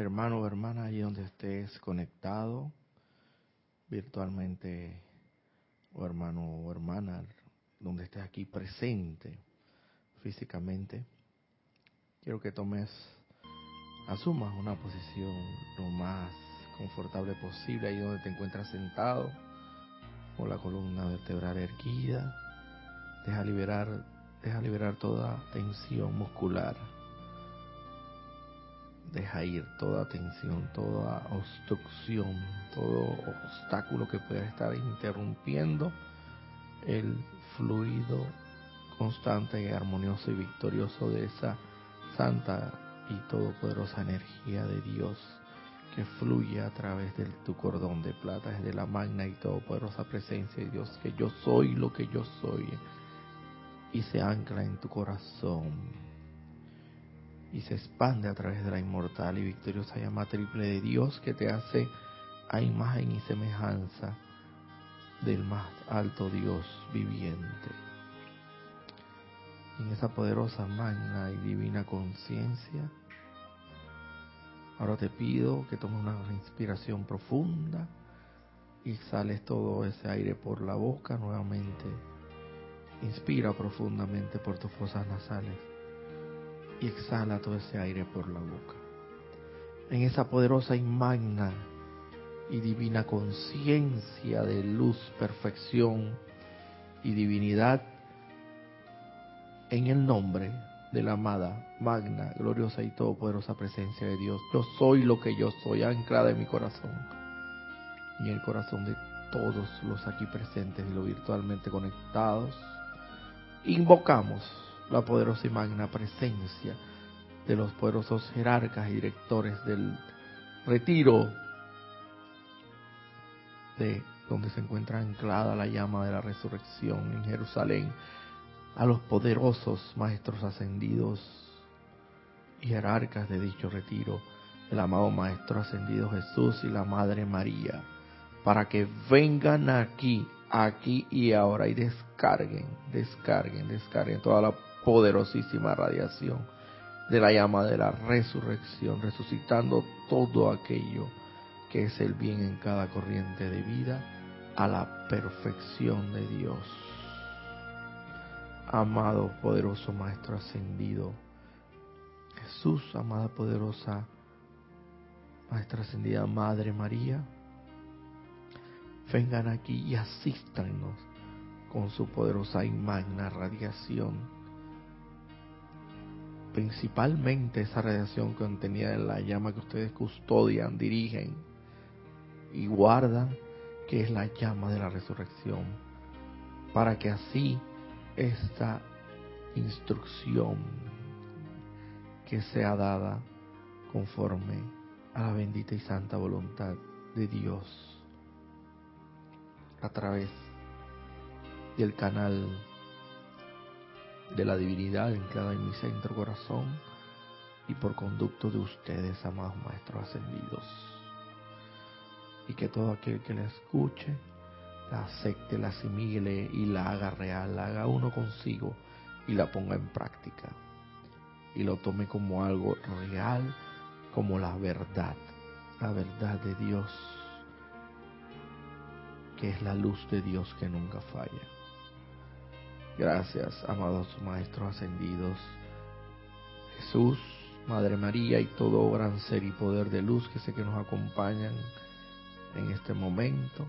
hermano o hermana, allí donde estés conectado virtualmente, o hermano o hermana, donde estés aquí presente físicamente, quiero que tomes, asumas una posición lo más confortable posible, ahí donde te encuentras sentado, con la columna vertebral erguida, deja liberar, deja liberar toda tensión muscular Deja ir toda tensión, toda obstrucción, todo obstáculo que pueda estar interrumpiendo el fluido constante y armonioso y victorioso de esa santa y todopoderosa energía de Dios que fluye a través de tu cordón de plata, desde la magna y todopoderosa presencia de Dios, que yo soy lo que yo soy, y se ancla en tu corazón y se expande a través de la inmortal y victoriosa llama triple de Dios que te hace a imagen y semejanza del más alto Dios viviente. En esa poderosa, magna y divina conciencia, ahora te pido que tomes una inspiración profunda y exhales todo ese aire por la boca nuevamente. Inspira profundamente por tus fosas nasales y exhala todo ese aire por la boca. En esa poderosa y magna y divina conciencia de luz, perfección y divinidad, en el nombre de la amada, magna, gloriosa y todopoderosa presencia de Dios. Yo soy lo que yo soy, anclada en mi corazón y en el corazón de todos los aquí presentes y los virtualmente conectados. Invocamos la poderosa y magna presencia de los poderosos jerarcas y directores del retiro de donde se encuentra anclada la llama de la resurrección en Jerusalén, a los poderosos maestros ascendidos y jerarcas de dicho retiro, el amado Maestro ascendido Jesús y la Madre María, para que vengan aquí, aquí y ahora y descarguen, descarguen, descarguen toda la poderosísima radiación de la llama de la resurrección, resucitando todo aquello que es el bien en cada corriente de vida a la perfección de Dios. Amado poderoso Maestro ascendido, Jesús, amada poderosa Maestra ascendida Madre María, vengan aquí y asístanos con su poderosa y magna radiación principalmente esa radiación contenida en la llama que ustedes custodian, dirigen y guardan, que es la llama de la resurrección, para que así esta instrucción que sea dada conforme a la bendita y santa voluntad de Dios a través del canal de la divinidad entrada en mi centro corazón y por conducto de ustedes, amados maestros ascendidos. Y que todo aquel que la escuche, la acepte, la asimile y la haga real, la haga uno consigo y la ponga en práctica. Y lo tome como algo real, como la verdad, la verdad de Dios, que es la luz de Dios que nunca falla. Gracias, amados Maestros ascendidos. Jesús, Madre María y todo gran ser y poder de luz que sé que nos acompañan en este momento.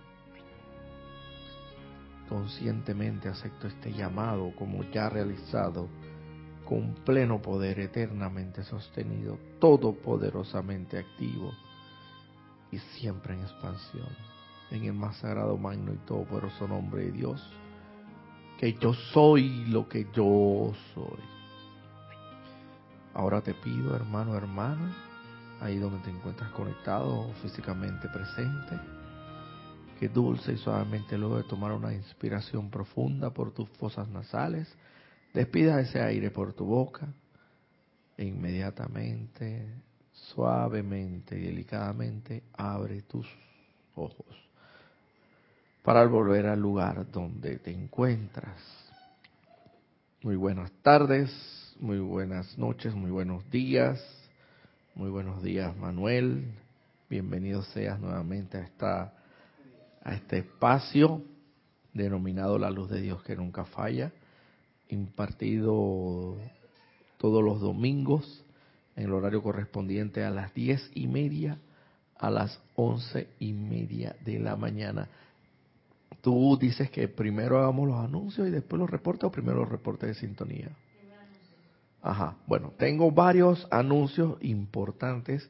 Conscientemente acepto este llamado como ya realizado, con pleno poder eternamente sostenido, todopoderosamente activo y siempre en expansión, en el más sagrado, magno y todopoderoso nombre de Dios que yo soy lo que yo soy. Ahora te pido, hermano, hermana, ahí donde te encuentras conectado físicamente presente, que dulce y suavemente luego de tomar una inspiración profunda por tus fosas nasales, despida ese aire por tu boca e inmediatamente, suavemente y delicadamente abre tus ojos para volver al lugar donde te encuentras. Muy buenas tardes, muy buenas noches, muy buenos días, Muy buenos días, Manuel. Bienvenido seas nuevamente a esta a este espacio denominado la luz de Dios que nunca falla, impartido todos los domingos en el horario correspondiente a las diez y media a las once y media de la mañana. Tú dices que primero hagamos los anuncios y después los reportes o primero los reportes de sintonía. Ajá, bueno, tengo varios anuncios importantes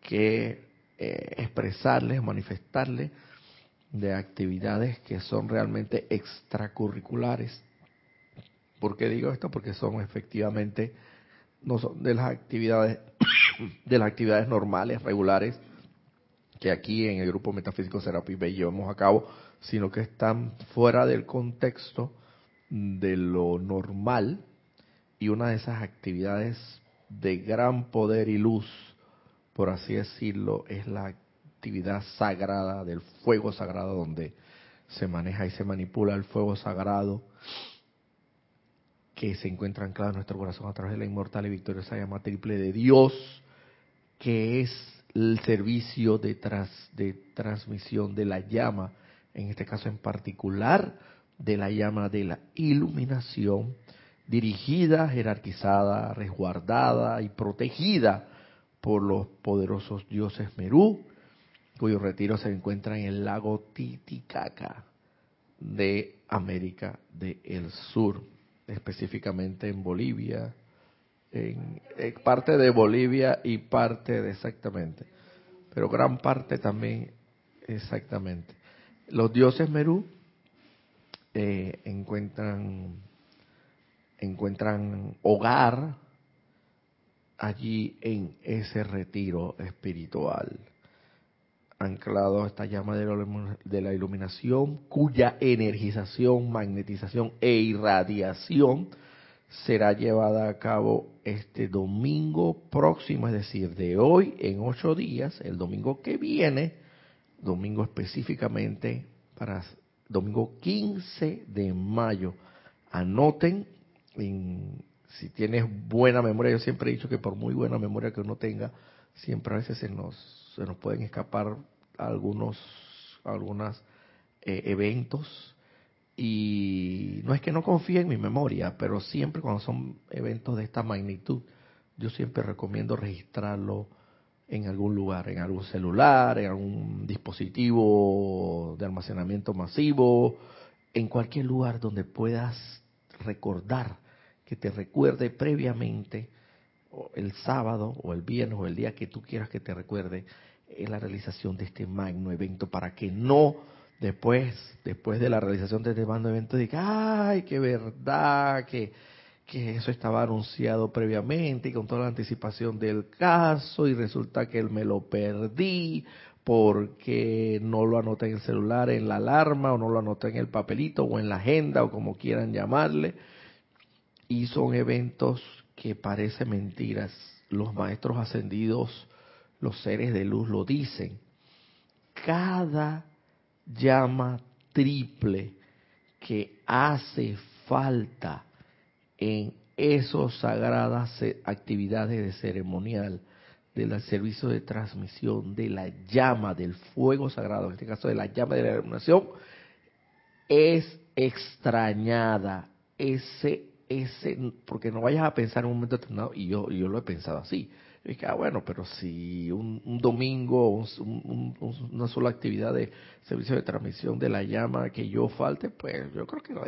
que eh, expresarles, manifestarles de actividades que son realmente extracurriculares. ¿Por qué digo esto? Porque son efectivamente no son de las actividades de las actividades normales, regulares que aquí en el grupo Metafísico Serapis Bay llevamos a cabo, sino que están fuera del contexto de lo normal y una de esas actividades de gran poder y luz, por así decirlo, es la actividad sagrada del fuego sagrado donde se maneja y se manipula el fuego sagrado que se encuentra anclado en nuestro corazón a través de la inmortal y victoriosa llama triple de Dios, que es el servicio de, de transmisión de la llama, en este caso en particular, de la llama de la iluminación, dirigida, jerarquizada, resguardada y protegida por los poderosos dioses Merú, cuyo retiro se encuentra en el lago Titicaca de América del Sur, específicamente en Bolivia, en, parte de Bolivia y parte exactamente, pero gran parte también exactamente. Los dioses Merú eh, encuentran encuentran hogar allí en ese retiro espiritual anclado a esta llama de la iluminación, cuya energización, magnetización e irradiación será llevada a cabo este domingo próximo, es decir, de hoy en ocho días, el domingo que viene, domingo específicamente para domingo 15 de mayo. Anoten, si tienes buena memoria, yo siempre he dicho que por muy buena memoria que uno tenga, siempre a veces se nos, se nos pueden escapar algunos algunos eh, eventos y no es que no confíe en mi memoria, pero siempre cuando son eventos de esta magnitud, yo siempre recomiendo registrarlo en algún lugar, en algún celular, en algún dispositivo de almacenamiento masivo, en cualquier lugar donde puedas recordar, que te recuerde previamente el sábado o el viernes o el día que tú quieras que te recuerde es la realización de este magno evento para que no después, después de la realización de este magno evento, diga, ay, qué verdad, que, que eso estaba anunciado previamente y con toda la anticipación del caso y resulta que él me lo perdí porque no lo anoté en el celular, en la alarma o no lo anoté en el papelito o en la agenda o como quieran llamarle. Y son eventos que parecen mentiras. Los maestros ascendidos los seres de luz lo dicen. Cada llama triple que hace falta en esas sagradas actividades de ceremonial del servicio de transmisión de la llama del fuego sagrado, en este caso de la llama de la iluminación, es extrañada. Ese, ese, porque no vayas a pensar en un momento determinado, y yo, yo lo he pensado así, y dije, ah, bueno, pero si un, domingo, una sola actividad de servicio de transmisión de la llama que yo falte, pues yo creo que no,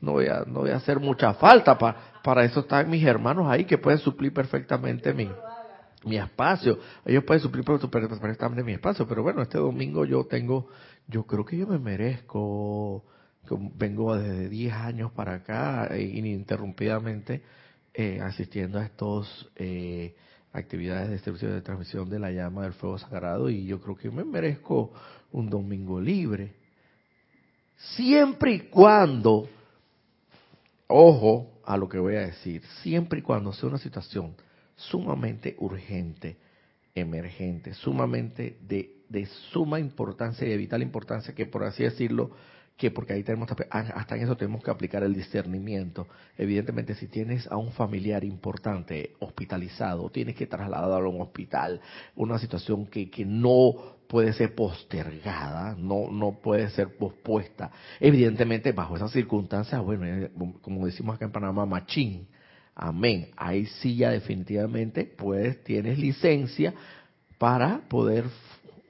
no, voy, a, no voy a hacer mucha falta. Para, para eso están mis hermanos ahí que pueden suplir perfectamente mi, mi espacio. Ellos pueden suplir perfectamente mi espacio. Pero bueno, este domingo yo tengo, yo creo que yo me merezco, vengo desde 10 años para acá eh, ininterrumpidamente eh, asistiendo a estos eh, actividades de servicio de transmisión de la llama del fuego sagrado y yo creo que me merezco un domingo libre. Siempre y cuando, ojo a lo que voy a decir, siempre y cuando sea una situación sumamente urgente, emergente, sumamente de, de suma importancia y de vital importancia, que por así decirlo, que porque ahí tenemos hasta en eso tenemos que aplicar el discernimiento. Evidentemente, si tienes a un familiar importante hospitalizado, tienes que trasladarlo a un hospital, una situación que, que no puede ser postergada, no, no puede ser pospuesta. Evidentemente, bajo esas circunstancias, bueno, eh, como decimos acá en Panamá, machín, amén. Ahí sí ya definitivamente, pues tienes licencia para poder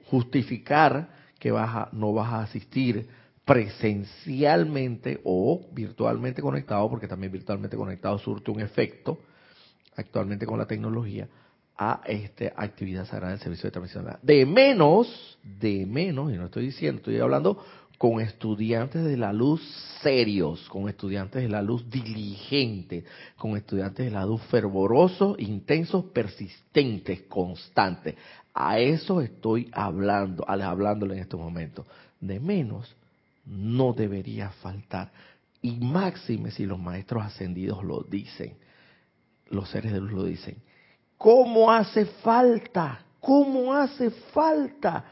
justificar que vas no vas a asistir presencialmente o virtualmente conectado, porque también virtualmente conectado surte un efecto actualmente con la tecnología a esta actividad sagrada del servicio de transmisión. De menos, de menos, y no estoy diciendo, estoy hablando con estudiantes de la luz serios, con estudiantes de la luz diligentes, con estudiantes de la luz fervorosos, intensos, persistentes, constantes. A eso estoy hablando, hablándole en estos momentos. De menos, no debería faltar. Y máxime si los maestros ascendidos lo dicen, los seres de luz lo dicen. ¿Cómo hace falta? ¿Cómo hace falta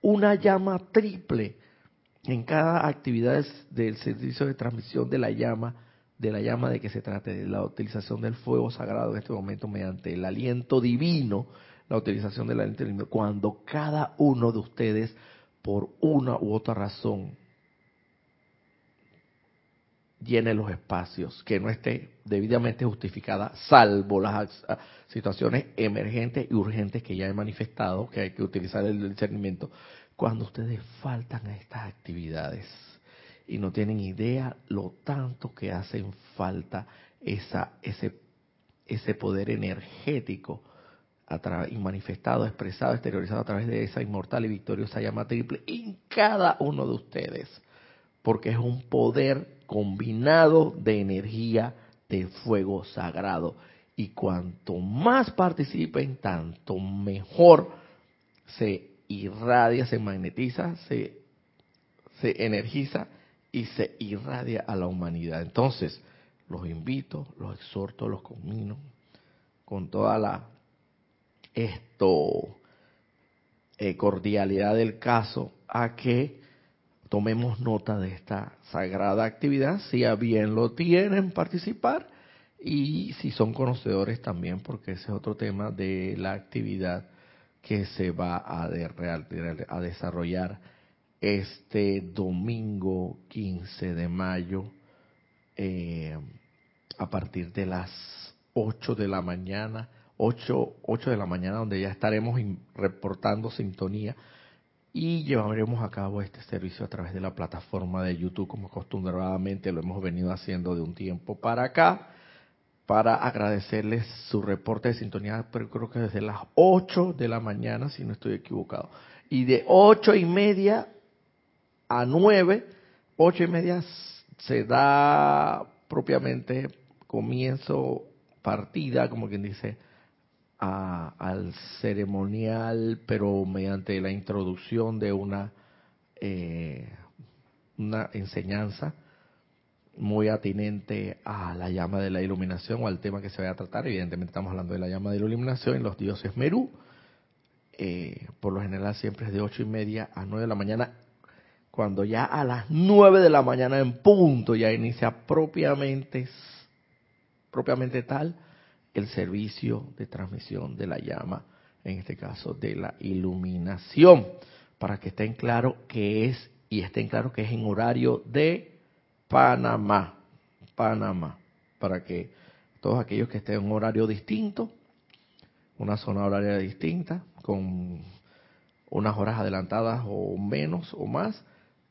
una llama triple en cada actividad del servicio de transmisión de la llama, de la llama de que se trate, de la utilización del fuego sagrado en este momento mediante el aliento divino, la utilización del aliento divino, cuando cada uno de ustedes, por una u otra razón, llene los espacios, que no esté debidamente justificada, salvo las situaciones emergentes y urgentes que ya he manifestado, que hay que utilizar el discernimiento, cuando ustedes faltan a estas actividades y no tienen idea lo tanto que hacen falta esa, ese, ese poder energético a y manifestado, expresado, exteriorizado a través de esa inmortal y victoriosa llama triple en cada uno de ustedes, porque es un poder combinado de energía de fuego sagrado. Y cuanto más participen, tanto mejor se irradia, se magnetiza, se, se energiza y se irradia a la humanidad. Entonces, los invito, los exhorto, los conmino con toda la esto eh, cordialidad del caso a que tomemos nota de esta sagrada actividad, si a bien lo tienen participar. Y si son conocedores también, porque ese es otro tema de la actividad que se va a, desarrollar este domingo 15 de mayo eh, a partir de las 8 de la mañana, 8, 8 de la mañana donde ya estaremos reportando sintonía y llevaremos a cabo este servicio a través de la plataforma de YouTube como acostumbradamente lo hemos venido haciendo de un tiempo para acá para agradecerles su reporte de sintonía, pero creo que desde las 8 de la mañana, si no estoy equivocado. Y de ocho y media a 9, ocho y media se da propiamente comienzo, partida, como quien dice, al ceremonial, pero mediante la introducción de una, eh, una enseñanza muy atinente a la llama de la iluminación o al tema que se vaya a tratar. Evidentemente estamos hablando de la llama de la iluminación en los dioses Merú. Eh, por lo general siempre es de ocho y media a nueve de la mañana. Cuando ya a las nueve de la mañana en punto ya inicia propiamente, propiamente tal el servicio de transmisión de la llama, en este caso de la iluminación, para que estén claro que es y estén claro que es en horario de Panamá, Panamá, para que todos aquellos que estén en un horario distinto, una zona horaria distinta, con unas horas adelantadas o menos o más,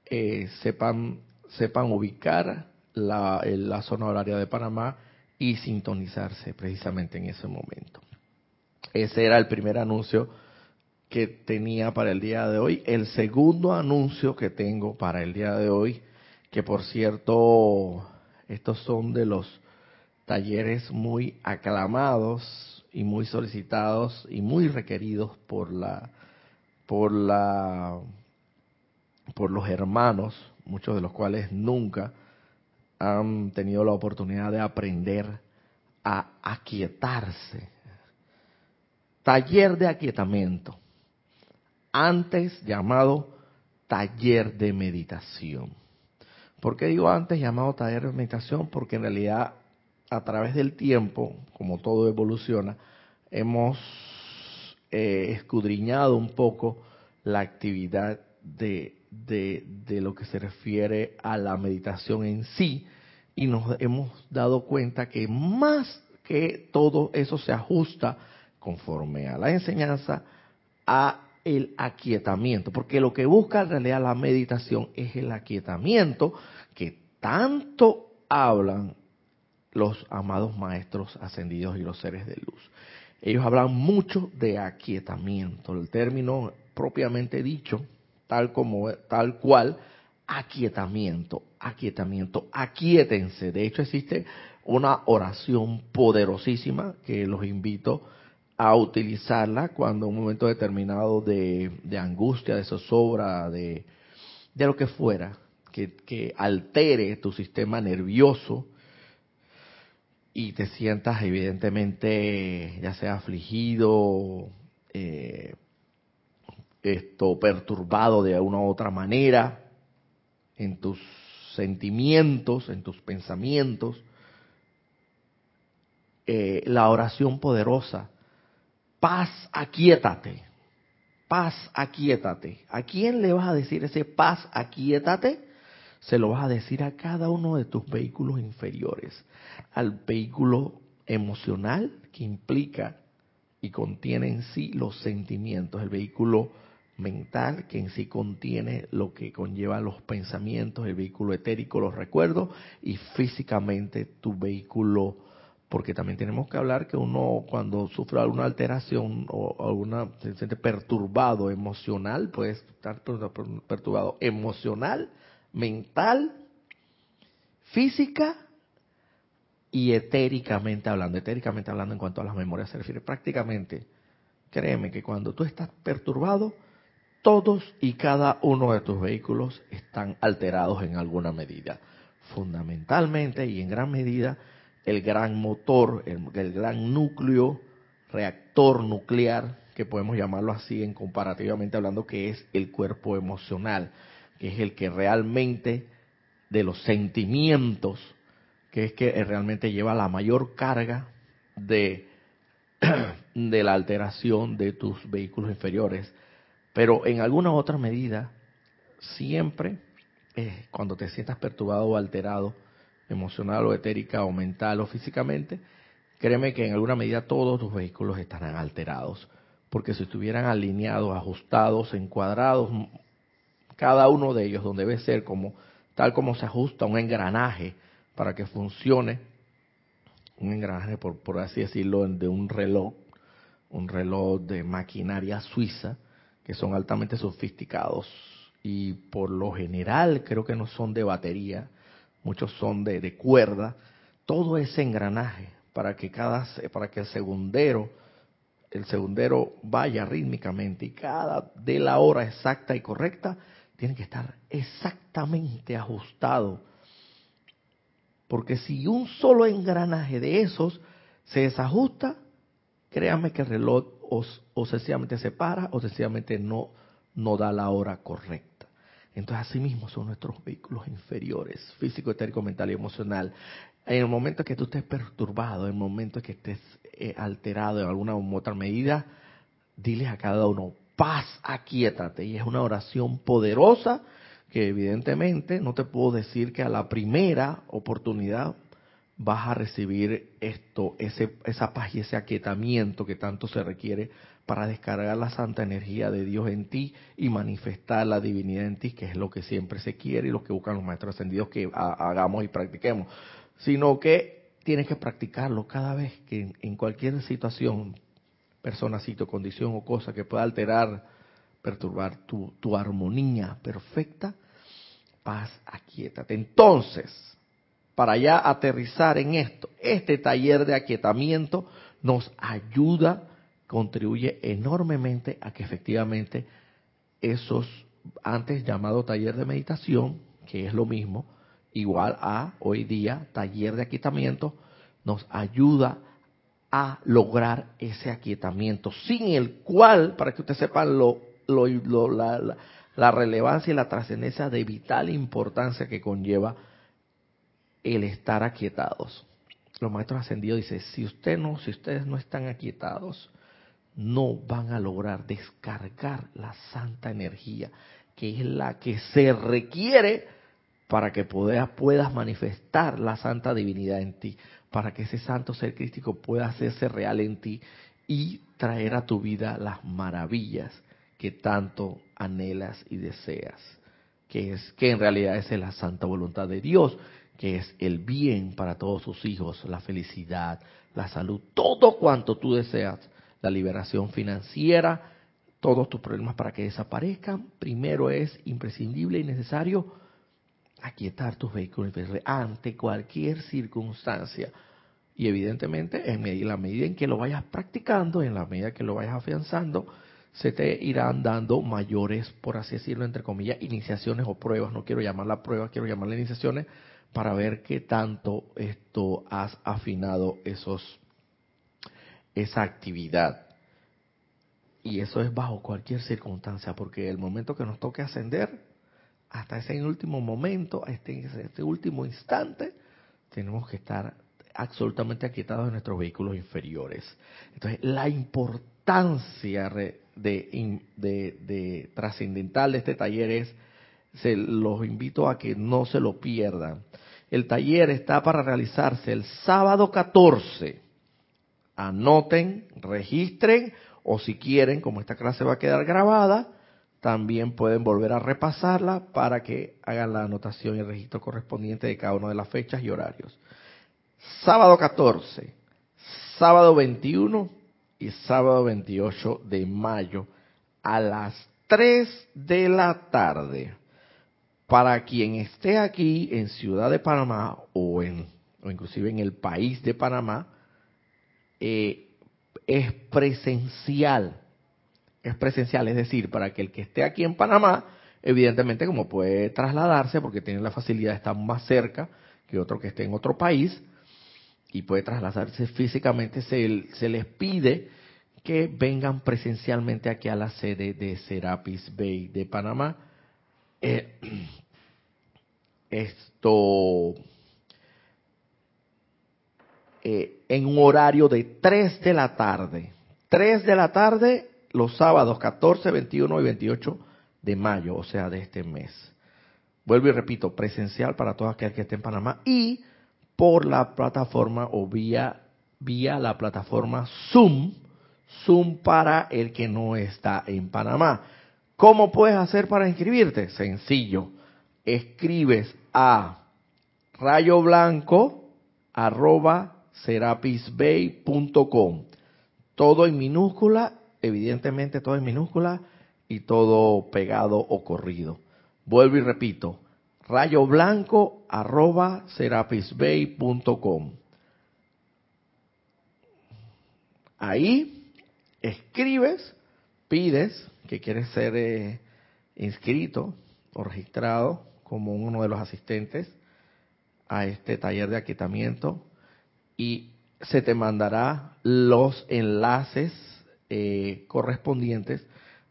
eh, sepan sepan ubicar la, la zona horaria de Panamá y sintonizarse precisamente en ese momento. Ese era el primer anuncio que tenía para el día de hoy. El segundo anuncio que tengo para el día de hoy, que por cierto, estos son de los talleres muy aclamados y muy solicitados y muy requeridos por la por la por los hermanos, muchos de los cuales nunca han tenido la oportunidad de aprender a aquietarse. Taller de aquietamiento, antes llamado taller de meditación. ¿Por qué digo antes llamado taller de meditación? Porque en realidad a través del tiempo, como todo evoluciona, hemos eh, escudriñado un poco la actividad de, de, de lo que se refiere a la meditación en sí y nos hemos dado cuenta que más que todo eso se ajusta conforme a la enseñanza a el aquietamiento, porque lo que busca en realidad la meditación es el aquietamiento que tanto hablan los amados maestros ascendidos y los seres de luz. Ellos hablan mucho de aquietamiento, el término propiamente dicho, tal como tal cual aquietamiento, aquietamiento, aquietense. De hecho existe una oración poderosísima que los invito a utilizarla cuando un momento determinado de, angustia, de zozobra, de, de lo que fuera, que, altere tu sistema nervioso y te sientas evidentemente ya sea afligido, eh, esto perturbado de una u otra manera en tus sentimientos, en tus pensamientos, eh, la oración poderosa, paz, aquietate, paz, aquietate. ¿A quién le vas a decir ese paz, aquietate? Se lo vas a decir a cada uno de tus vehículos inferiores, al vehículo emocional que implica y contiene en sí los sentimientos, el vehículo mental que en sí contiene lo que conlleva los pensamientos, el vehículo etérico, los recuerdos y físicamente tu vehículo porque también tenemos que hablar que uno cuando sufre alguna alteración o alguna se siente perturbado emocional, puede estar perturbado emocional, mental, física y etéricamente hablando. Etéricamente hablando en cuanto a las memorias se refiere prácticamente, créeme que cuando tú estás perturbado, todos y cada uno de tus vehículos están alterados en alguna medida. Fundamentalmente y en gran medida el gran motor, el, gran núcleo, reactor nuclear, que podemos llamarlo así en comparativamente hablando, que es el cuerpo emocional, que es el que realmente de los sentimientos, que es que realmente lleva la mayor carga de, de la alteración de tus vehículos inferiores pero en alguna otra medida, siempre eh, cuando te sientas perturbado o alterado, emocional o etérica o mental o físicamente, créeme que en alguna medida todos tus vehículos estarán alterados. Porque si estuvieran alineados, ajustados, encuadrados, cada uno de ellos, donde debe ser como tal como se ajusta un engranaje para que funcione, un engranaje, por, por así decirlo, de un reloj, un reloj de maquinaria suiza, que son altamente sofisticados y por lo general creo que no son de batería, muchos son de, cuerda, todo ese engranaje para que cada para que el segundero el segundero vaya rítmicamente y cada de la hora exacta y correcta tiene que estar exactamente ajustado. Porque si un solo engranaje de esos se desajusta, créanme que el reloj o, sencillamente se para o sencillamente no, no da la hora correcta. Entonces, así mismo son nuestros vehículos inferiores, físico, etérico, mental y emocional. En el momento que tú estés perturbado, en el momento que estés eh, alterado en alguna u otra medida, diles a cada uno, paz, aquíétate. Y es una oración poderosa que evidentemente no te puedo decir que a la primera oportunidad vas a recibir esto, ese, esa paz y ese aquietamiento que tanto se requiere para descargar la santa energía de Dios en ti y manifestar la divinidad en ti, que es lo que siempre se quiere y lo que buscan los maestros ascendidos que hagamos y practiquemos, sino que tienes que practicarlo cada vez que en cualquier situación, persona, sitio, condición o cosa que pueda alterar, perturbar tu, tu armonía perfecta, paz, aquietate. Entonces, para ya aterrizar en esto. Este taller de aquietamiento nos ayuda, contribuye enormemente a que efectivamente esos antes llamado taller de meditación, que es lo mismo, igual a hoy día taller de aquietamiento, nos ayuda a lograr ese aquietamiento, sin el cual, para que ustedes sepan lo, la relevancia y la trascendencia de vital importancia que conlleva el estar aquietados. Los maestros ascendidos dicen, si usted no, si ustedes no están aquietados, no van a lograr descargar la santa energía, que es la que se requiere para que puedas, puedas manifestar la santa divinidad en ti, para que ese santo ser crístico pueda hacerse real en ti y traer a tu vida las maravillas que tanto anhelas y deseas, que es que en realidad es la santa voluntad de Dios, que es el bien para todos sus hijos, la felicidad, la salud, todo cuanto tú deseas, la liberación financiera, todos tus problemas para que desaparezcan, primero es imprescindible y necesario aquietar tus vehículos ante cualquier circunstancia. Y evidentemente, en la medida en que lo vayas practicando, en la medida que lo vayas afianzando, se te irán dando mayores, por así decirlo, entre comillas, iniciaciones o pruebas. No quiero llamarla pruebas, quiero llamarla iniciaciones para ver qué tanto esto has afinado esos esa actividad. Y eso es bajo cualquier circunstancia, porque el momento que nos toque ascender, hasta ese último momento, este, este último instante, tenemos que estar absolutamente aquietados en nuestros vehículos inferiores. Entonces, la importancia de, de, trascendental de este taller es, se los invito a que no se lo pierdan. El taller está para realizarse el sábado 14. Anoten, registren, o si quieren, como esta clase va a quedar grabada, también pueden volver a repasarla para que hagan la anotación y el registro correspondiente de cada una de las fechas y horarios. Sábado 14, sábado 21 y sábado 28 de mayo a las 3 de la tarde. Para quien esté aquí en Ciudad de Panamá o en o inclusive en el país de Panamá, eh, es presencial es presencial, es decir, para que el que esté aquí en Panamá, evidentemente como puede trasladarse porque tiene la facilidad de estar más cerca que otro que esté en otro país y puede trasladarse físicamente, se, se les pide que vengan presencialmente aquí a la sede de Serapis Bay de Panamá. Eh, esto eh, en un horario de 3 de la tarde. 3 de la tarde los sábados 14, 21 y 28 de mayo, o sea, de este mes. Vuelvo y repito, presencial para todos aquellos que estén en Panamá y por la plataforma o vía, vía la plataforma Zoom, Zoom para el que no está en Panamá. ¿Cómo puedes hacer para inscribirte? Sencillo. Escribes a rayo blanco arroba serapisbay.com. Todo en minúscula evidentemente todo en minúscula y todo pegado o corrido. Vuelvo y repito, rayo blanco arroba serapisbay.com. Ahí escribes, pides que quieres ser eh, inscrito o registrado como uno de los asistentes a este taller de aquietamiento y se te mandará los enlaces eh, correspondientes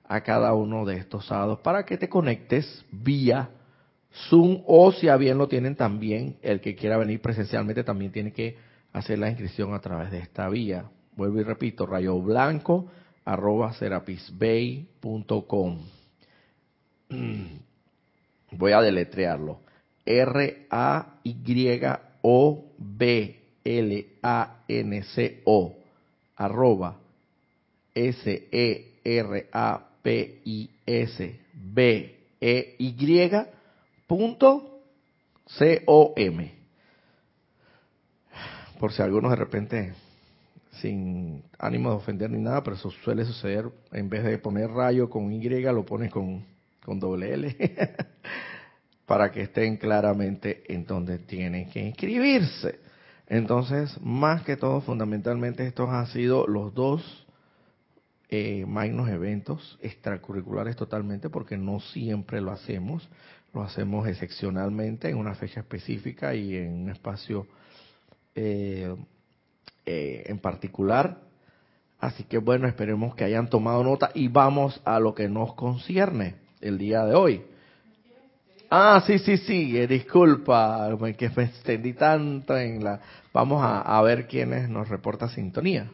a cada uno de estos sábados para que te conectes vía Zoom o si a bien lo tienen también, el que quiera venir presencialmente también tiene que hacer la inscripción a través de esta vía. Vuelvo y repito, rayo blanco arroba serapisbay.com. Voy a deletrearlo. R-A-Y-O-B-L-A-N-C-O arroba S-E-R-A-P-I-S-B-E-Y punto C-O-M. Por si algunos de repente, sin ánimo de ofender ni nada, pero eso suele suceder, en vez de poner rayo con Y, lo pones con, con doble L, para que estén claramente en donde tienen que inscribirse. Entonces, más que todo, fundamentalmente, estos han sido los dos eh, magnos eventos extracurriculares totalmente porque no siempre lo hacemos, lo hacemos excepcionalmente en una fecha específica y en un espacio eh, eh, en particular. Así que bueno, esperemos que hayan tomado nota y vamos a lo que nos concierne. el día de hoy. Ah, sí, sí, sí, eh, disculpa, que me extendí tanto en la... Vamos a, a ver quiénes nos reporta sintonía.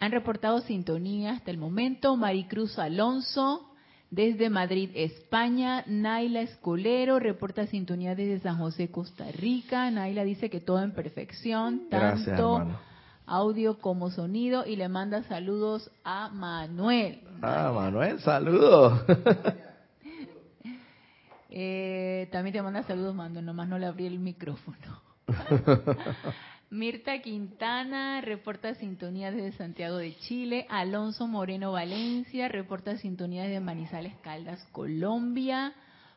Han reportado sintonía hasta el momento Maricruz Alonso desde Madrid, España. Naila Escolero reporta sintonía desde San José, Costa Rica. Naila dice que todo en perfección, tanto audio como sonido y le manda saludos a Manuel. Ah, Manuel, saludos. eh, también te manda saludos, Mando, nomás no le abrí el micrófono. Mirta Quintana reporta sintonía desde Santiago de Chile. Alonso Moreno Valencia reporta sintonía desde Manizales Caldas, Colombia.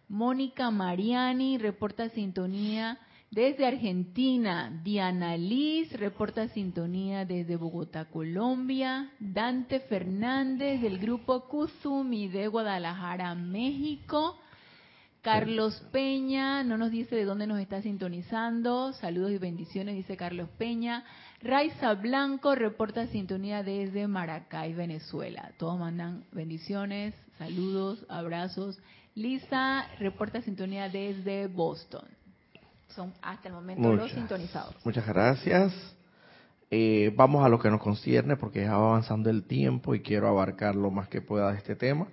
Mónica Mariani reporta sintonía desde Argentina. Diana Liz reporta sintonía desde Bogotá, Colombia. Dante Fernández del grupo Kuzumi de Guadalajara, México. Carlos Peña, no nos dice de dónde nos está sintonizando. Saludos y bendiciones, dice Carlos Peña. Raiza Blanco reporta sintonía desde Maracay, Venezuela. Todos mandan bendiciones, saludos, abrazos. Lisa reporta sintonía desde Boston. Son hasta el momento los sintonizados. Muchas gracias. Eh, vamos a lo que nos concierne porque ya va avanzando el tiempo y quiero abarcar lo más que pueda de este tema.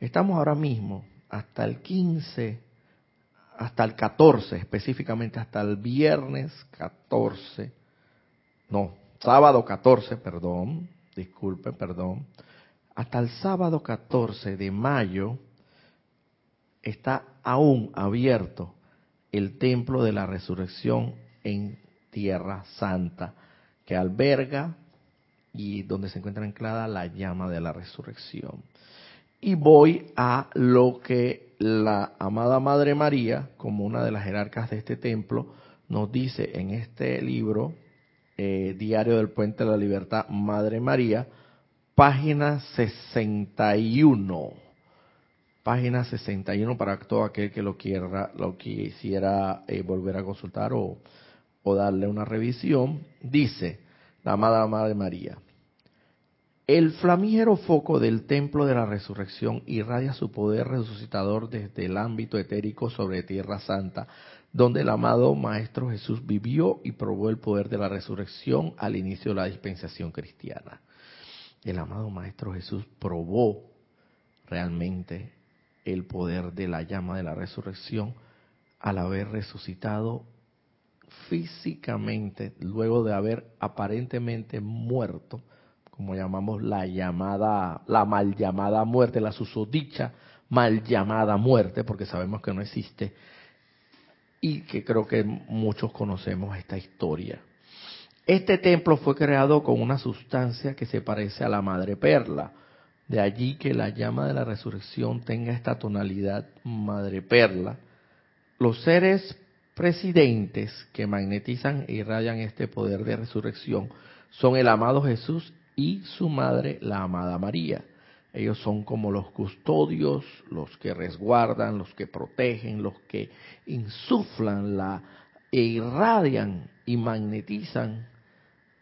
Estamos ahora mismo hasta el 15, hasta el 14, específicamente hasta el viernes 14, no, sábado 14, perdón, disculpen, perdón, hasta el sábado 14 de mayo está aún abierto el templo de la resurrección en Tierra Santa, que alberga y donde se encuentra anclada la llama de la resurrección y voy a lo que la amada Madre María, como una de las jerarcas de este templo, nos dice en este libro, eh, Diario del Puente de la Libertad, Madre María, página 61. Página 61 para todo aquel que lo quiera, lo quisiera eh, volver a consultar o, o darle una revisión. Dice la amada Madre María. El flamígero foco del templo de la resurrección irradia su poder resucitador desde el ámbito etérico sobre Tierra Santa, donde el amado Maestro Jesús vivió y probó el poder de la resurrección al inicio de la dispensación cristiana. El amado Maestro Jesús probó realmente el poder de la llama de la resurrección al haber resucitado físicamente, luego de haber aparentemente muerto como llamamos la llamada, la mal llamada muerte, la susodicha mal llamada muerte, porque sabemos que no existe, y que creo que muchos conocemos esta historia. Este templo fue creado con una sustancia que se parece a la madre perla, de allí que la llama de la resurrección tenga esta tonalidad madre perla. Los seres presidentes que magnetizan e irradian este poder de resurrección son el amado Jesús y su madre, la amada María. Ellos son como los custodios, los que resguardan, los que protegen, los que insuflan la e irradian y magnetizan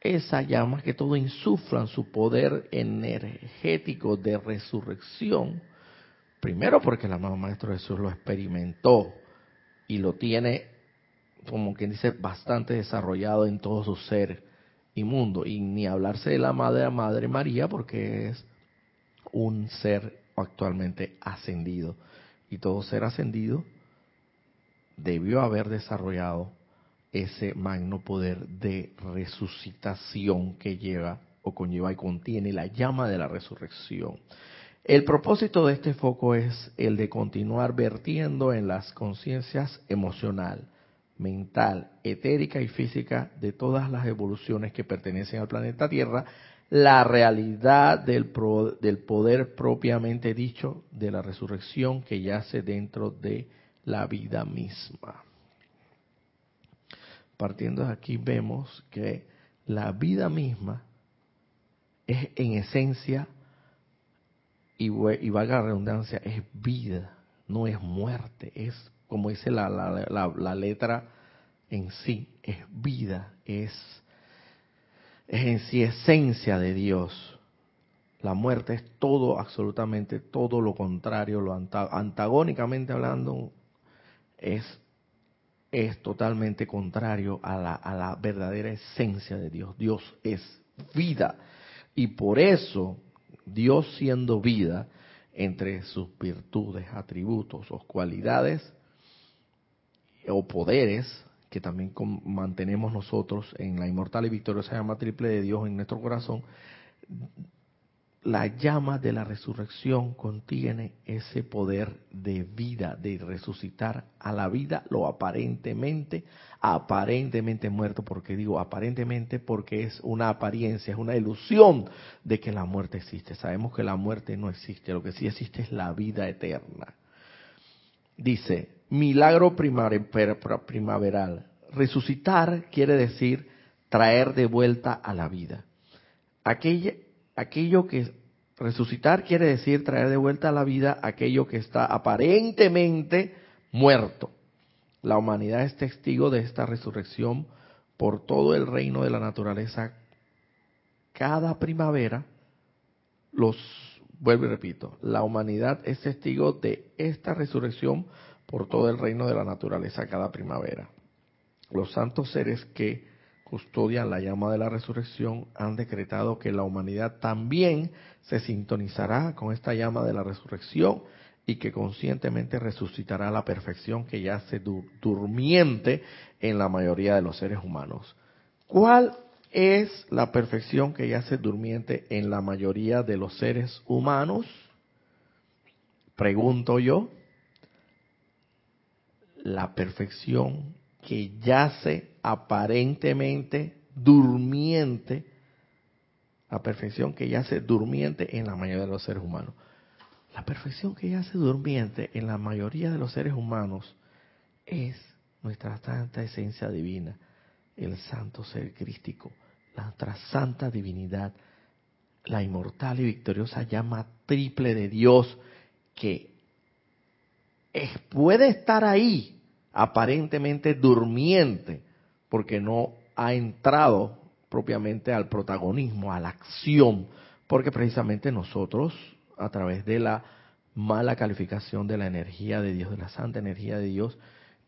esa llama que todo insuflan su poder energético de resurrección. Primero porque el amado Maestro Jesús lo experimentó y lo tiene, como quien dice, bastante desarrollado en todo su ser mundo Y ni hablarse de la Madre, Madre María, porque es un ser actualmente ascendido. Y todo ser ascendido debió haber desarrollado ese magno poder de resucitación que lleva o conlleva y contiene la llama de la resurrección. El propósito de este foco es el de continuar vertiendo en las conciencias emocional, mental, etérica y física de todas las evoluciones que pertenecen al planeta Tierra, la realidad del, poder propiamente dicho de la resurrección que yace dentro de la vida misma. Partiendo de aquí vemos que la vida misma es en esencia, y, y valga la redundancia, es vida, no es muerte, es como dice la, la, letra en sí, es vida, es, es en sí esencia de Dios. La muerte es todo, absolutamente todo lo contrario, lo antagónicamente hablando, es, es totalmente contrario a la, a la verdadera esencia de Dios. Dios es vida. Y por eso, Dios siendo vida, entre sus virtudes, atributos o cualidades o poderes que también mantenemos nosotros en la inmortal y victoriosa llama triple de Dios en nuestro corazón, la llama de la resurrección contiene ese poder de vida, de resucitar a la vida lo aparentemente, aparentemente muerto, porque digo aparentemente porque es una apariencia, es una ilusión de que la muerte existe. Sabemos que la muerte no existe, lo que sí existe es la vida eterna. Dice, milagro primaveral. Resucitar quiere decir traer de vuelta a la vida. Aquello que resucitar quiere decir traer de vuelta a la vida aquello que está aparentemente muerto. La humanidad es testigo de esta resurrección por todo el reino de la naturaleza. Cada primavera, los, vuelvo y repito, la humanidad es testigo de esta resurrección por todo el reino de la naturaleza cada primavera. Los santos seres que custodian la llama de la resurrección han decretado que la humanidad también se sintonizará con esta llama de la resurrección y que conscientemente resucitará la perfección que yace durmiente en la mayoría de los seres humanos. ¿Cuál es la perfección que yace durmiente en la mayoría de los seres humanos? Pregunto yo. La perfección que yace aparentemente durmiente, la perfección que yace durmiente en la mayoría de los seres humanos. La perfección que yace durmiente en la mayoría de los seres humanos es nuestra santa esencia divina, el santo ser crístico, nuestra santa divinidad, la inmortal y victoriosa llama triple de Dios que puede estar ahí aparentemente durmiente, porque no ha entrado propiamente al protagonismo, a la acción, porque precisamente nosotros, a través de la mala calificación de la energía de Dios, de la santa energía de Dios,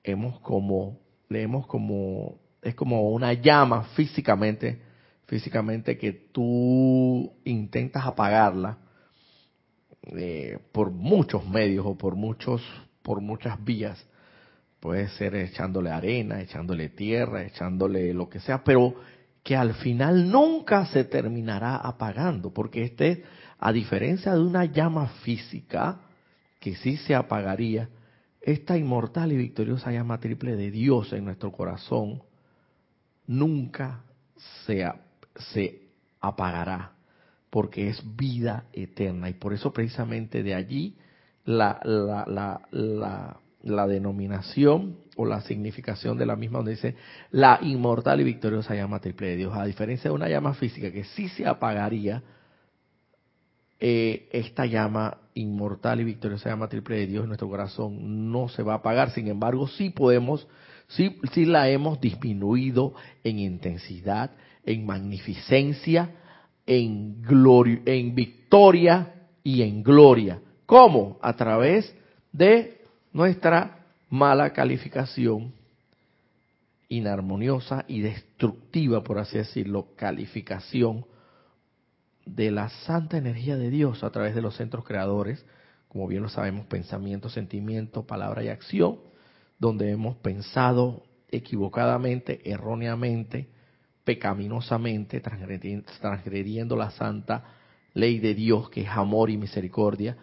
hemos como, leemos como, es como una llama físicamente, físicamente que tú intentas apagarla eh, por muchos medios o por muchos, por muchas vías, Puede ser echándole arena, echándole tierra, echándole lo que sea, pero que al final nunca se terminará apagando, porque este, a diferencia de una llama física, que sí se apagaría, esta inmortal y victoriosa llama triple de Dios en nuestro corazón nunca se, se apagará, porque es vida eterna. Y por eso precisamente de allí la, la, la la denominación o la significación de la misma, donde dice la inmortal y victoriosa llama triple de Dios. A diferencia de una llama física que sí se apagaría, eh, esta llama inmortal y victoriosa llama triple de Dios en nuestro corazón no se va a apagar. Sin embargo, sí podemos, sí, sí la hemos disminuido en intensidad, en magnificencia, en, gloria, en victoria y en gloria. ¿Cómo? A través de nuestra mala calificación inarmoniosa y destructiva, por así decirlo, calificación de la santa energía de Dios a través de los centros creadores, como bien lo sabemos, pensamiento, sentimiento, palabra y acción, donde hemos pensado equivocadamente, erróneamente, pecaminosamente, transgrediendo la santa ley de Dios que es amor y misericordia,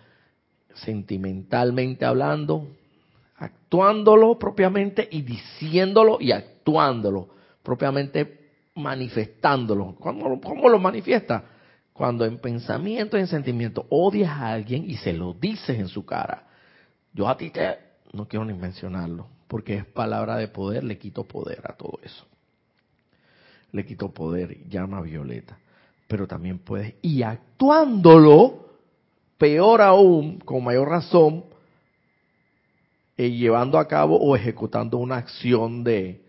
sentimentalmente hablando, actuándolo propiamente y diciéndolo y actuándolo, propiamente manifestándolo. ¿Cómo, lo manifiesta? Cuando en pensamiento y en sentimiento odias a alguien y se lo dices en su cara. Yo a ti te, no quiero ni mencionarlo, porque es palabra de poder, le quito poder a todo eso. Le quito poder, llama violeta. Pero también puedes, y actuándolo, peor aún, con mayor razón, eh, llevando a cabo o ejecutando una acción de,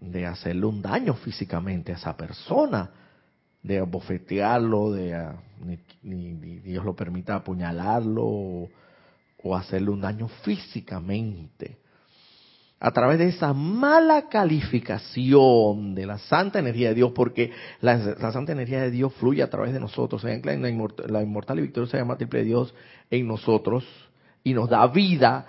de hacerle un daño físicamente a esa persona, de bofetearlo, de ah, ni, Dios lo permita apuñalarlo o, hacerle un daño físicamente. A través de esa mala calificación de la santa energía de Dios, porque la, santa energía de Dios fluye a través de nosotros, se en la, inmortal, la inmortal y victoriosa llama triple de Dios en nosotros y nos da vida.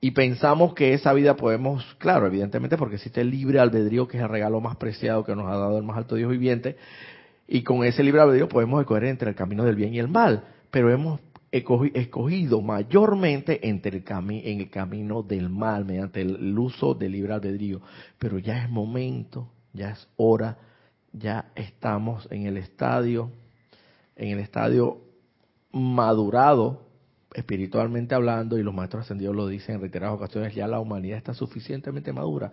Y pensamos que esa vida podemos, claro, evidentemente porque existe el libre albedrío, que es el regalo más preciado que nos ha dado el más alto Dios viviente, y con ese libre albedrío podemos escoger entre el camino del bien y el mal, pero hemos escogido mayormente entre en el camino del mal mediante el, uso del libre albedrío. Pero ya es momento, ya es hora, ya estamos en el estadio, en el estadio madurado espiritualmente hablando, y los maestros ascendidos lo dicen en reiteradas ocasiones, ya la humanidad está suficientemente madura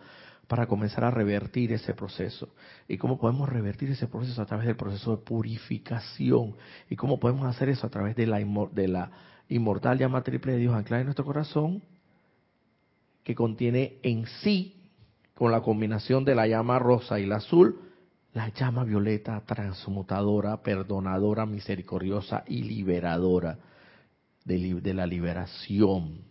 para comenzar a revertir ese proceso. ¿Y cómo podemos revertir ese proceso? A través del proceso de purificación. ¿Y cómo podemos hacer eso? A través de la, inmortal llama triple de Dios anclada en nuestro corazón, que contiene en sí, con la combinación de la llama rosa y la azul, la llama violeta transmutadora, perdonadora, misericordiosa y liberadora de, la liberación.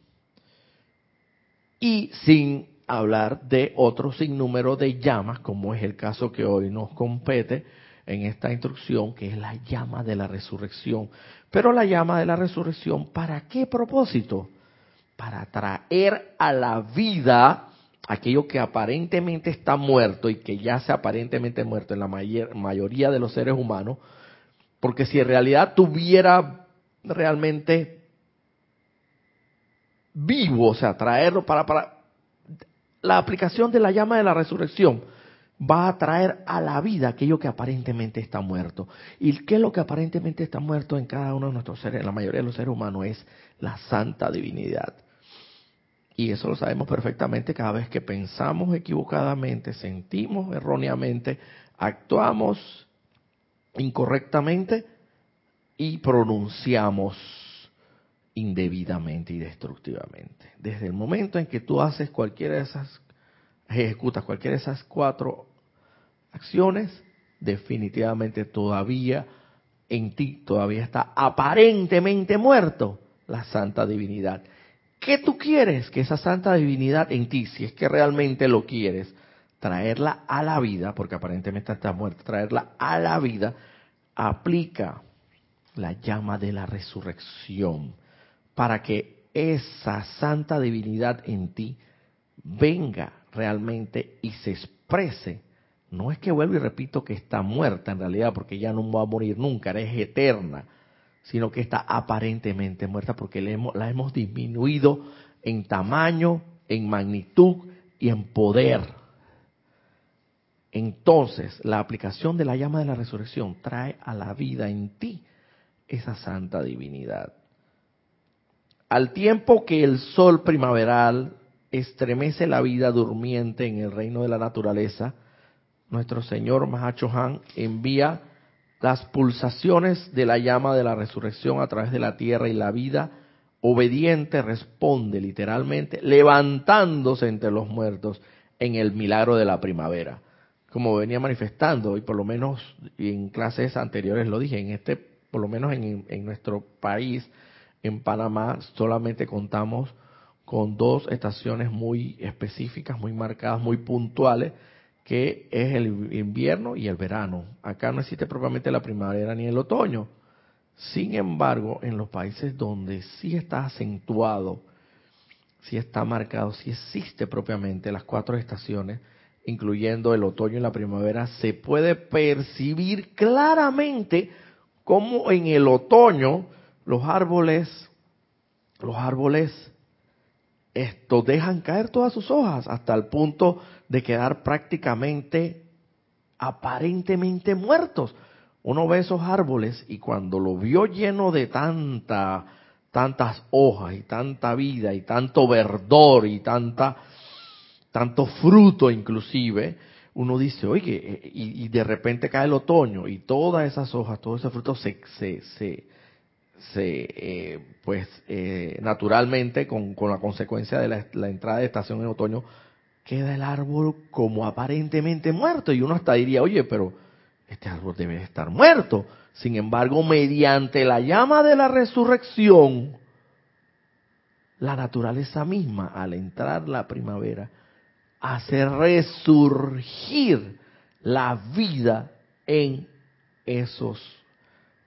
Y sin hablar de otro sinnúmero de llamas, como es el caso que hoy nos compete en esta instrucción, que es la llama de la resurrección. Pero la llama de la resurrección, ¿para qué propósito? Para traer a la vida aquello que aparentemente está muerto y que ya se aparentemente muerto en la mayoría de los seres humanos, porque si en realidad tuviera realmente vivo, o sea, traerlo para, para... La aplicación de la llama de la resurrección va a traer a la vida aquello que aparentemente está muerto. ¿Y qué es lo que aparentemente está muerto en cada uno de nuestros seres, en la mayoría de los seres humanos? Es la santa divinidad. Y eso lo sabemos perfectamente cada vez que pensamos equivocadamente, sentimos erróneamente, actuamos incorrectamente y pronunciamos indebidamente y destructivamente. Desde el momento en que tú haces cualquiera de esas, ejecutas cualquiera de esas cuatro acciones, definitivamente todavía en ti todavía está aparentemente muerto la santa divinidad. ¿Qué tú quieres? Que esa santa divinidad en ti, si es que realmente lo quieres, traerla a la vida, porque aparentemente está muerta, traerla a la vida, aplica la llama de la resurrección para que esa santa divinidad en ti venga realmente y se exprese. No es que vuelvo y repito que está muerta en realidad, porque ya no va a morir nunca, es eterna, sino que está aparentemente muerta porque la hemos disminuido en tamaño, en magnitud y en poder. Entonces, la aplicación de la llama de la resurrección trae a la vida en ti esa santa divinidad. Al tiempo que el sol primaveral estremece la vida durmiente en el reino de la naturaleza, nuestro Señor Mahachohan envía las pulsaciones de la llama de la resurrección a través de la tierra y la vida obediente responde literalmente levantándose entre los muertos en el milagro de la primavera. Como venía manifestando, y por lo menos en clases anteriores lo dije, en este, por lo menos en, en nuestro país, en Panamá solamente contamos con dos estaciones muy específicas, muy marcadas, muy puntuales, que es el invierno y el verano. Acá no existe propiamente la primavera ni el otoño. Sin embargo, en los países donde sí está acentuado, sí está marcado, sí existe propiamente las cuatro estaciones, incluyendo el otoño y la primavera, se puede percibir claramente cómo en el otoño los árboles, los árboles, esto dejan caer todas sus hojas hasta el punto de quedar prácticamente aparentemente muertos. Uno ve esos árboles y cuando lo vio lleno de tanta, tantas hojas y tanta vida y tanto verdor y tanta, tanto fruto inclusive, uno dice, oye, eh, y, de repente cae el otoño y todas esas hojas, todo ese fruto se, se eh, pues eh, naturalmente con, la consecuencia de la, entrada de estación en otoño queda el árbol como aparentemente muerto y uno hasta diría oye pero este árbol debe estar muerto. Sin embargo, mediante la llama de la resurrección, la naturaleza misma, al entrar la primavera, hace resurgir la vida en esos,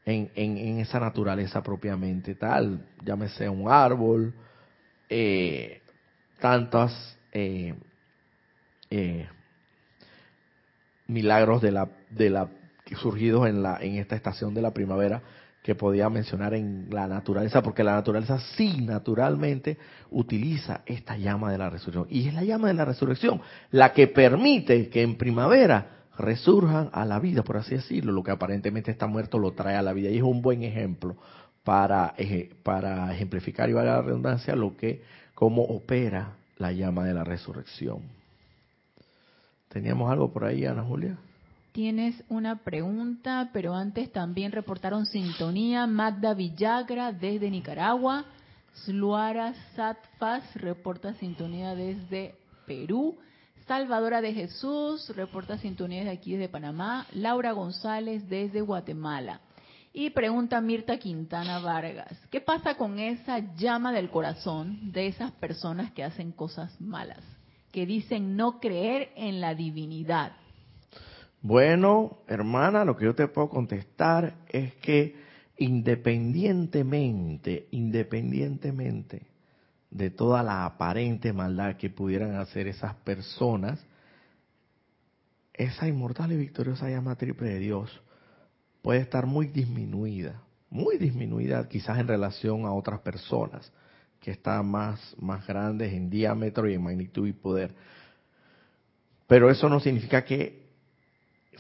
en, en, esa naturaleza propiamente tal, llámese un árbol, eh, tantas eh, eh, milagros de la, de la surgidos en la en esta estación de la primavera que podía mencionar en la naturaleza, porque la naturaleza sí naturalmente utiliza esta llama de la resurrección. Y es la llama de la resurrección la que permite que en primavera resurjan a la vida, por así decirlo. Lo que aparentemente está muerto lo trae a la vida. Y es un buen ejemplo para, para ejemplificar y valga la redundancia lo que, cómo opera la llama de la resurrección. ¿Teníamos algo por ahí, Ana Julia? Tienes una pregunta, pero antes también reportaron sintonía Magda Villagra desde Nicaragua. Sluara Satfas reporta sintonía desde Perú. Salvadora de Jesús reporta sintonía desde aquí desde Panamá. Laura González desde Guatemala. Y pregunta Mirta Quintana Vargas, ¿qué pasa con esa llama del corazón de esas personas que hacen cosas malas, que dicen no creer en la divinidad? Bueno, hermana, lo que yo te puedo contestar es que independientemente, independientemente de toda la aparente maldad que pudieran hacer esas personas, esa inmortal y victoriosa llama triple de Dios puede estar muy disminuida, muy disminuida quizás en relación a otras personas que están más, más grandes en diámetro y en magnitud y poder. Pero eso no significa que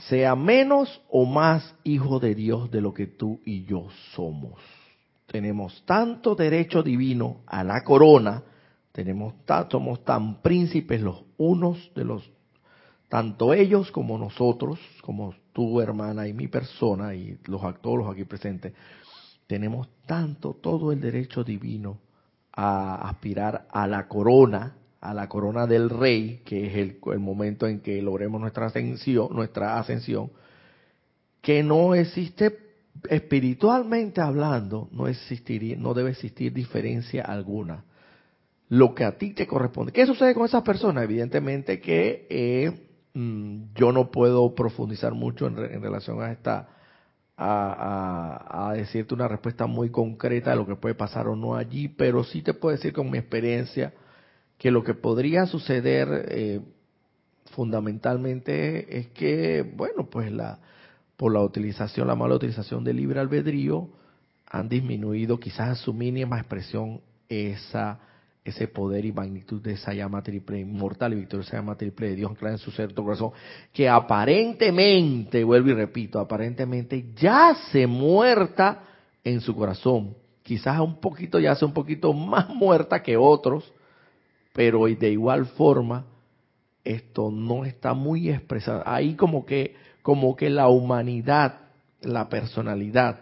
sea menos o más hijo de Dios de lo que tú y yo somos. Tenemos tanto derecho divino a la corona, tenemos somos tan príncipes los unos de los, tanto ellos como nosotros, como tu hermana y mi persona y los actores aquí presentes, tenemos tanto todo el derecho divino a aspirar a la corona a la corona del rey, que es el, momento en que logremos nuestra ascensión, nuestra ascensión, que no existe espiritualmente hablando, no existiría, no debe existir diferencia alguna. Lo que a ti te corresponde. ¿Qué sucede con esas personas? Evidentemente que eh, mm, yo no puedo profundizar mucho en, relación a esta, a, a, decirte una respuesta muy concreta de lo que puede pasar o no allí, pero sí te puedo decir con mi experiencia que lo que podría suceder eh, fundamentalmente es que, bueno, pues la por la utilización, la mala utilización del libre albedrío, han disminuido quizás a su mínima expresión esa ese poder y magnitud de esa llama triple inmortal y victoriosa llama triple de Dios anclada en su cierto corazón, que aparentemente, vuelvo y repito, aparentemente yace muerta en su corazón. Quizás un poquito, yace un poquito más muerta que otros, pero de igual forma esto no está muy expresado. Ahí como que, como que la humanidad, la personalidad,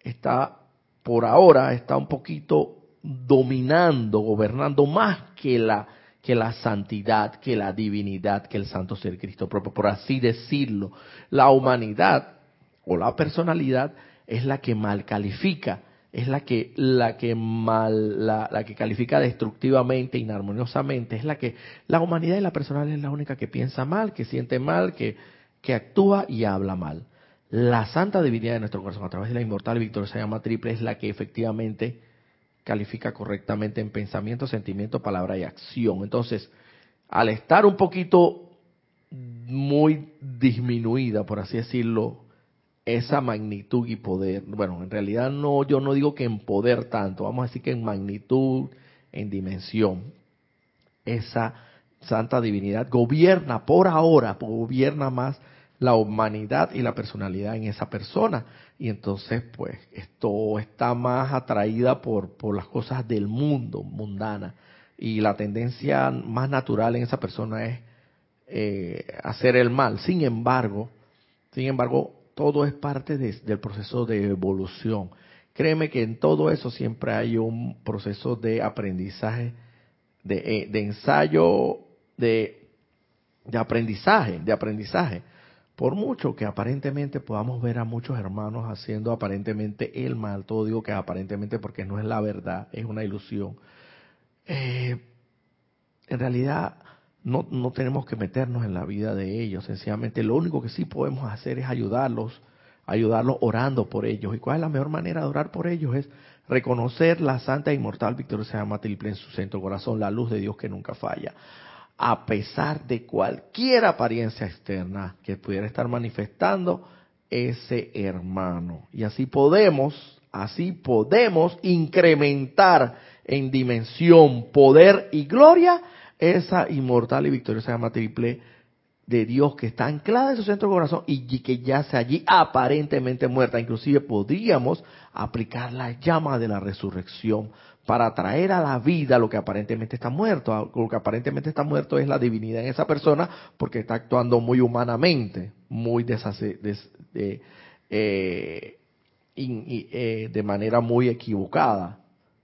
está por ahora, está un poquito dominando, gobernando más que la, que la santidad, que la divinidad, que el santo ser Cristo propio, por así decirlo. La humanidad o la personalidad es la que mal califica es la que la que mal la, que califica destructivamente inarmoniosamente es la que la humanidad y la personalidad es la única que piensa mal que siente mal que que actúa y habla mal la santa divinidad de nuestro corazón a través de la inmortal y victoriosa llama triple es la que efectivamente califica correctamente en pensamiento sentimiento palabra y acción entonces al estar un poquito muy disminuida por así decirlo esa magnitud y poder. Bueno, en realidad no, yo no digo que en poder tanto, vamos a decir que en magnitud, en dimensión. Esa santa divinidad gobierna por ahora, gobierna más la humanidad y la personalidad en esa persona. Y entonces, pues, esto está más atraída por, por las cosas del mundo, mundana. Y la tendencia más natural en esa persona es eh, hacer el mal. Sin embargo, sin embargo, todo es parte del proceso de evolución. Créeme que en todo eso siempre hay un proceso de aprendizaje, de, eh, ensayo, de, aprendizaje, de aprendizaje. Por mucho que aparentemente podamos ver a muchos hermanos haciendo aparentemente el mal, todo digo que aparentemente porque no es la verdad, es una ilusión. Eh, en realidad no, no tenemos que meternos en la vida de ellos, sencillamente lo único que sí podemos hacer es ayudarlos, ayudarlos orando por ellos. ¿Y cuál es la mejor manera de orar por ellos? Es reconocer la santa e inmortal victoriosa llama triple en su centro corazón, la luz de Dios que nunca falla a pesar de cualquier apariencia externa que pudiera estar manifestando ese hermano. Y así podemos, así podemos incrementar en dimensión, poder y gloria esa inmortal y victoriosa llama triple de Dios que está anclada en su centro corazón y que ya se allí aparentemente muerta. Inclusive podríamos aplicar la llama de la resurrección para traer a la vida lo que aparentemente está muerto. Lo que aparentemente está muerto es la divinidad en esa persona porque está actuando muy humanamente, muy eh, eh, de manera muy equivocada,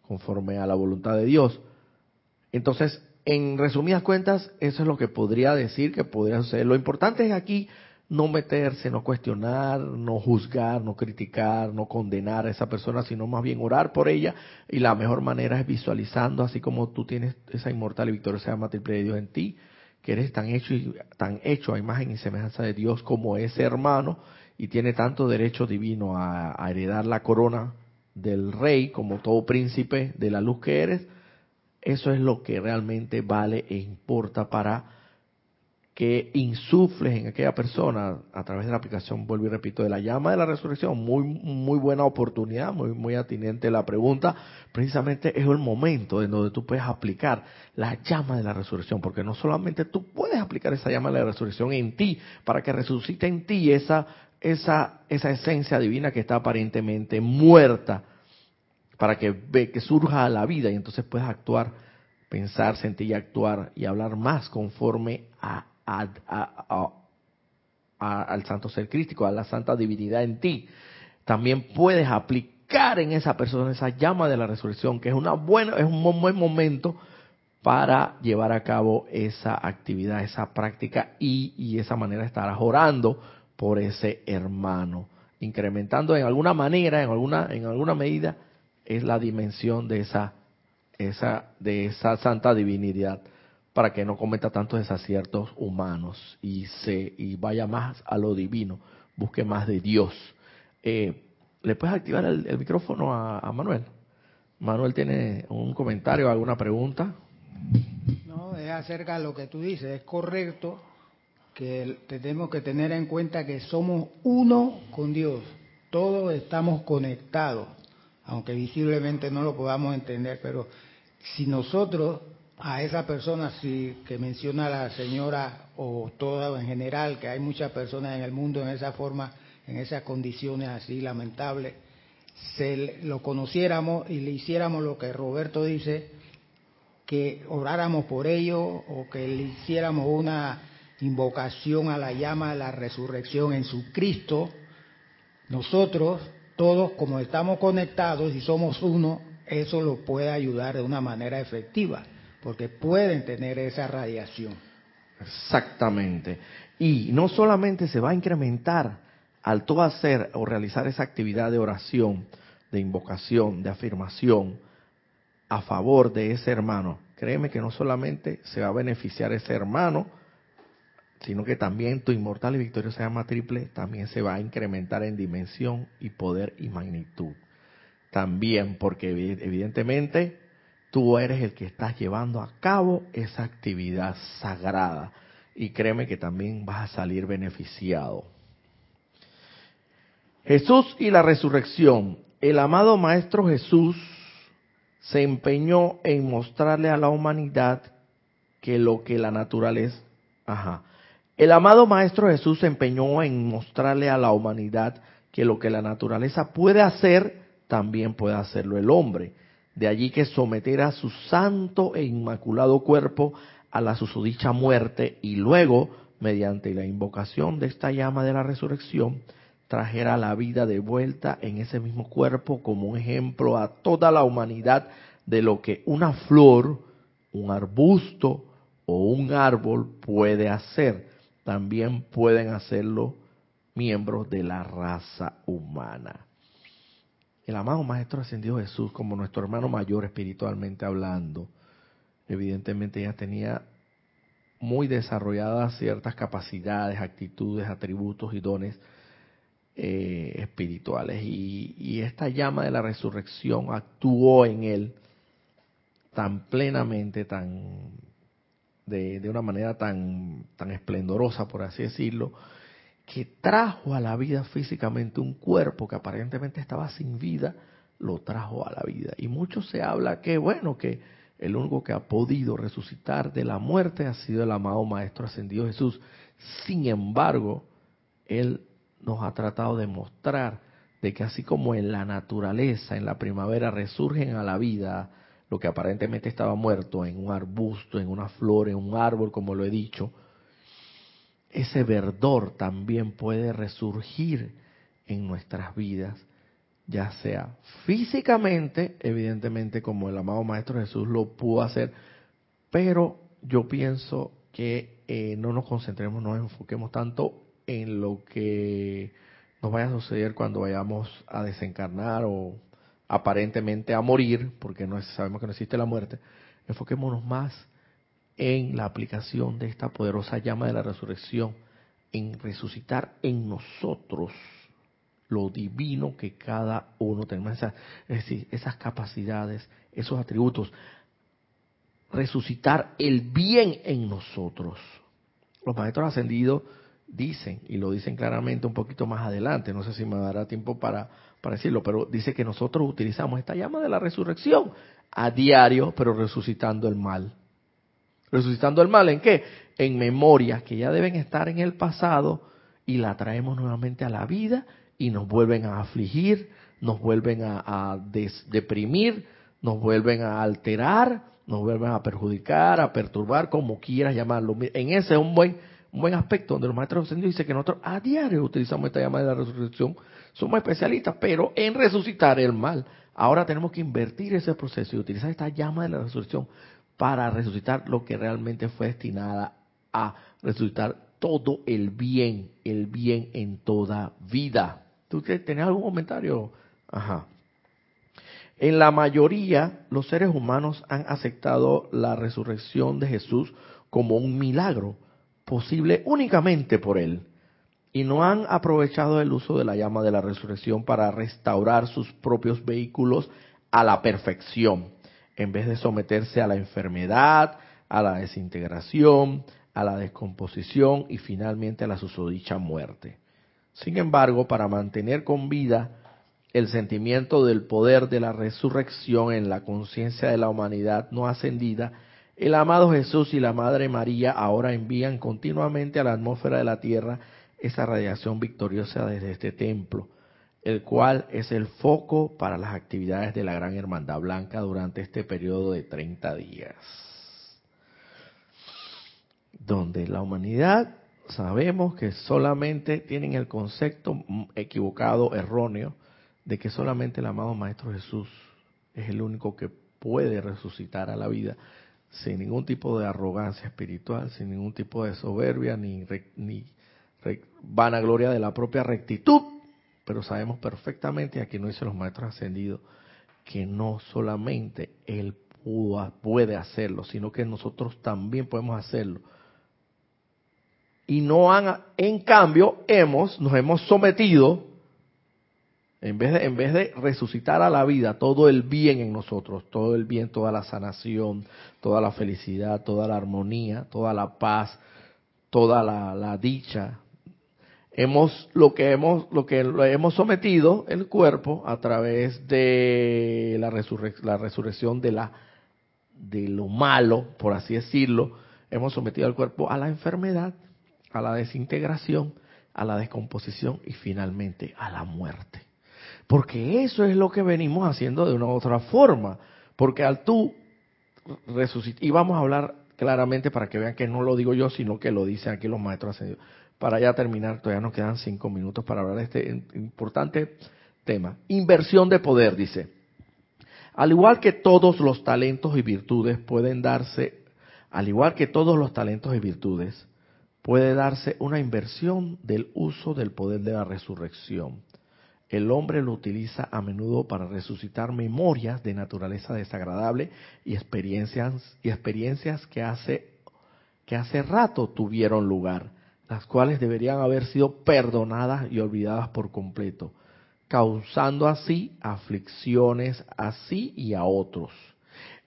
conforme a la voluntad de Dios. Entonces, en resumidas cuentas, eso es lo que podría decir que podría suceder. Lo importante es aquí no meterse, no cuestionar, no juzgar, no criticar, no condenar a esa persona, sino más bien orar por ella. Y la mejor manera es visualizando, así como tú tienes esa inmortal y victoriosa llama triple de Dios en ti, que eres tan hecho y tan hecho a imagen y semejanza de Dios como ese hermano y tiene tanto derecho divino a, a heredar la corona del rey como todo príncipe de la luz que eres. Eso es lo que realmente vale e importa para que insufles en aquella persona a través de la aplicación, vuelvo y repito, de la llama de la resurrección, muy, muy buena oportunidad, muy, muy atinente la pregunta, precisamente es el momento en donde tú puedes aplicar la llama de la resurrección, porque no solamente tú puedes aplicar esa llama de la resurrección en ti, para que resucite en ti esa, esa, esa esencia divina que está aparentemente muerta, para que, que surja a la vida y entonces puedas actuar, pensar, sentir y actuar y hablar más conforme a al santo ser crístico, a la santa divinidad en ti. También puedes aplicar en esa persona esa llama de la resurrección, que es una buena, es un buen momento para llevar a cabo esa actividad, esa práctica y, y esa manera de estar orando por ese hermano, incrementando en alguna manera, en alguna, en alguna medida, es la dimensión de esa, esa, de esa santa divinidad para que no cometa tantos desaciertos humanos y se y vaya más a lo divino, busque más de Dios. Eh, ¿Le puedes activar el, micrófono a, Manuel? Manuel tiene un comentario, alguna pregunta. No, es acerca de lo que tú dices, es correcto que tenemos que tener en cuenta que somos uno con Dios, todos estamos conectados, aunque visiblemente no lo podamos entender, pero si nosotros a esa persona si, que menciona la señora o toda en general, que hay muchas personas en el mundo en esa forma, en esas condiciones así lamentables, se lo conociéramos y le hiciéramos lo que Roberto dice, que oráramos por ello o que le hiciéramos una invocación a la llama de la resurrección en su Cristo, nosotros todos como estamos conectados y somos uno, eso lo puede ayudar de una manera efectiva porque pueden tener esa radiación. Exactamente. Y no solamente se va a incrementar al todo hacer o realizar esa actividad de oración, de invocación, de afirmación a favor de ese hermano. Créeme que no solamente se va a beneficiar ese hermano, sino que también tu inmortal y victoriosa llama triple también se va a incrementar en dimensión y poder y magnitud. También porque evidentemente tú eres el que estás llevando a cabo esa actividad sagrada. Y créeme que también vas a salir beneficiado. Jesús y la resurrección. El amado Maestro Jesús se empeñó en mostrarle a la humanidad que lo que la naturaleza... Ajá. El amado Maestro Jesús se empeñó en mostrarle a la humanidad que lo que la naturaleza puede hacer, también puede hacerlo el hombre de allí que sometiera su santo e inmaculado cuerpo a la susodicha muerte y luego, mediante la invocación de esta llama de la resurrección, trajera la vida de vuelta en ese mismo cuerpo como un ejemplo a toda la humanidad de lo que una flor, un arbusto o un árbol puede hacer. También pueden hacerlo miembros de la raza humana. El amado Maestro Ascendido Jesús, como nuestro hermano mayor espiritualmente hablando, evidentemente ya tenía muy desarrolladas ciertas capacidades, actitudes, atributos y dones eh, espirituales. Y, esta llama de la resurrección actuó en él tan plenamente, tan de, de, una manera tan, tan esplendorosa, por así decirlo, que trajo a la vida físicamente un cuerpo que aparentemente estaba sin vida, lo trajo a la vida. Y mucho se habla que, bueno, que el único que ha podido resucitar de la muerte ha sido el amado Maestro Ascendido Jesús. Sin embargo, Él nos ha tratado de mostrar de que así como en la naturaleza, en la primavera, resurgen a la vida lo que aparentemente estaba muerto en un arbusto, en una flor, en un árbol, como lo he dicho, ese verdor también puede resurgir en nuestras vidas ya sea físicamente, evidentemente como el amado Maestro Jesús lo pudo hacer, pero yo pienso que eh, no nos concentremos, no nos enfoquemos tanto en lo que nos vaya a suceder cuando vayamos a desencarnar o aparentemente a morir, porque no sabemos que no existe la muerte, enfoquémonos más en la aplicación de esta poderosa llama de la resurrección, en resucitar en nosotros lo divino que cada uno tenemos, es decir, esas capacidades, esos atributos, resucitar el bien en nosotros. Los maestros ascendidos dicen, y lo dicen claramente un poquito más adelante, no sé si me dará tiempo para, para decirlo, pero dice que nosotros utilizamos esta llama de la resurrección a diario, pero resucitando el mal. Resucitando el mal en qué? En memorias que ya deben estar en el pasado y la traemos nuevamente a la vida y nos vuelven a afligir, nos vuelven a, deprimir, nos vuelven a alterar, nos vuelven a perjudicar, a perturbar, como quieras llamarlo. En ese es un buen, un buen aspecto donde los maestros ascendidos dicen que nosotros a diario utilizamos esta llamada de la resurrección. Somos especialistas, pero en resucitar el mal. Ahora tenemos que invertir ese proceso y utilizar esta llama de la resurrección para resucitar lo que realmente fue destinada a resucitar todo el bien, el bien en toda vida. ¿Tú tenés algún comentario? Ajá. En la mayoría, los seres humanos han aceptado la resurrección de Jesús como un milagro, posible únicamente por Él, y no han aprovechado el uso de la llama de la resurrección para restaurar sus propios vehículos a la perfección, en vez de someterse a la enfermedad, a la desintegración, a la descomposición y finalmente a la susodicha muerte. Sin embargo, para mantener con vida el sentimiento del poder de la resurrección en la conciencia de la humanidad no ascendida, el amado Jesús y la Madre María ahora envían continuamente a la atmósfera de la Tierra esa radiación victoriosa desde este templo, el cual es el foco para las actividades de la Gran Hermandad Blanca durante este periodo de 30 días, donde la humanidad sabemos que solamente tienen el concepto equivocado, erróneo, de que solamente el amado Maestro Jesús es el único que puede resucitar a la vida sin ningún tipo de arrogancia espiritual, sin ningún tipo de soberbia ni, ni vanagloria de la propia rectitud. Pero sabemos perfectamente, aquí no dice los maestros ascendidos, que no solamente Él puede hacerlo, sino que nosotros también podemos hacerlo. Y no han, en cambio, hemos, nos hemos sometido, en vez, de, en vez de resucitar a la vida todo el bien en nosotros, todo el bien, toda la sanación, toda la felicidad, toda la armonía, toda la paz, toda la, dicha, hemos lo que hemos lo que lo hemos sometido el cuerpo a través de la, la resurrección de la de lo malo por así decirlo hemos sometido al cuerpo a la enfermedad a la desintegración, a la descomposición y finalmente a la muerte. Porque eso es lo que venimos haciendo de una u otra forma. Porque al tú resucitar, y vamos a hablar claramente para que vean que no lo digo yo, sino que lo dicen aquí los maestros ascendidos. Para ya terminar, todavía nos quedan cinco minutos para hablar de este importante tema. Inversión de poder, dice. Al igual que todos los talentos y virtudes pueden darse, al igual que todos los talentos y virtudes, puede darse una inversión del uso del poder de la resurrección. El hombre lo utiliza a menudo para resucitar memorias de naturaleza desagradable y experiencias, y experiencias que, hace, que hace rato tuvieron lugar, las cuales deberían haber sido perdonadas y olvidadas por completo, causando así aflicciones a sí y a otros.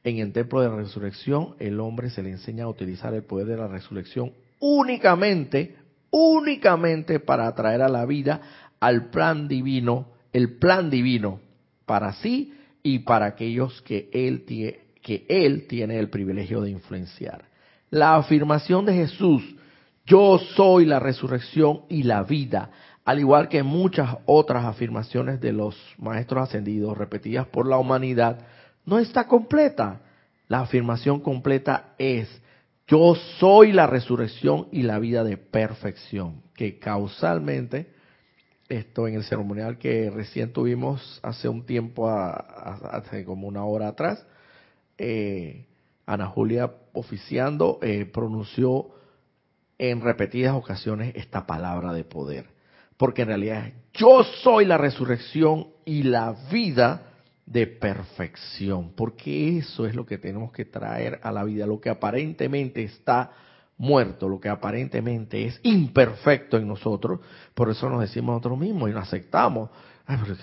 En el templo de la resurrección, el hombre se le enseña a utilizar el poder de la resurrección únicamente, únicamente para atraer a la vida al plan divino, el plan divino para sí y para aquellos que él, tiene, que él tiene el privilegio de influenciar. La afirmación de Jesús, yo soy la resurrección y la vida, al igual que muchas otras afirmaciones de los maestros ascendidos repetidas por la humanidad, no está completa. La afirmación completa es, yo soy la resurrección y la vida de perfección, que causalmente, esto en el ceremonial que recién tuvimos hace un tiempo, hace como una hora atrás, eh, Ana Julia oficiando eh, pronunció en repetidas ocasiones esta palabra de poder. Porque en realidad yo soy la resurrección y la vida de perfección, porque eso es lo que tenemos que traer a la vida, lo que aparentemente está muerto, lo que aparentemente es imperfecto en nosotros, por eso nos decimos nosotros mismos y nos aceptamos. Ay, pero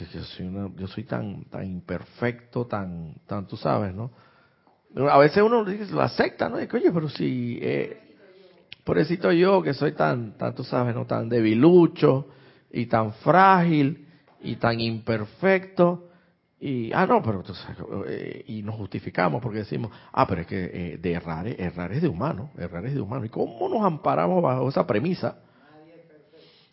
yo soy, tan, tan imperfecto, tan, tan, tú sabes, ¿no? A veces uno lo acepta, ¿no? Oye, pero si, eh, pobrecito yo que soy tan, tan, tú sabes, ¿no? Tan debilucho y tan frágil y tan imperfecto, y, ah, no, pero eh, y nos justificamos porque decimos, ah, pero es que eh, de errar, errar es de humano, errar es de humano. ¿Y cómo nos amparamos bajo esa premisa?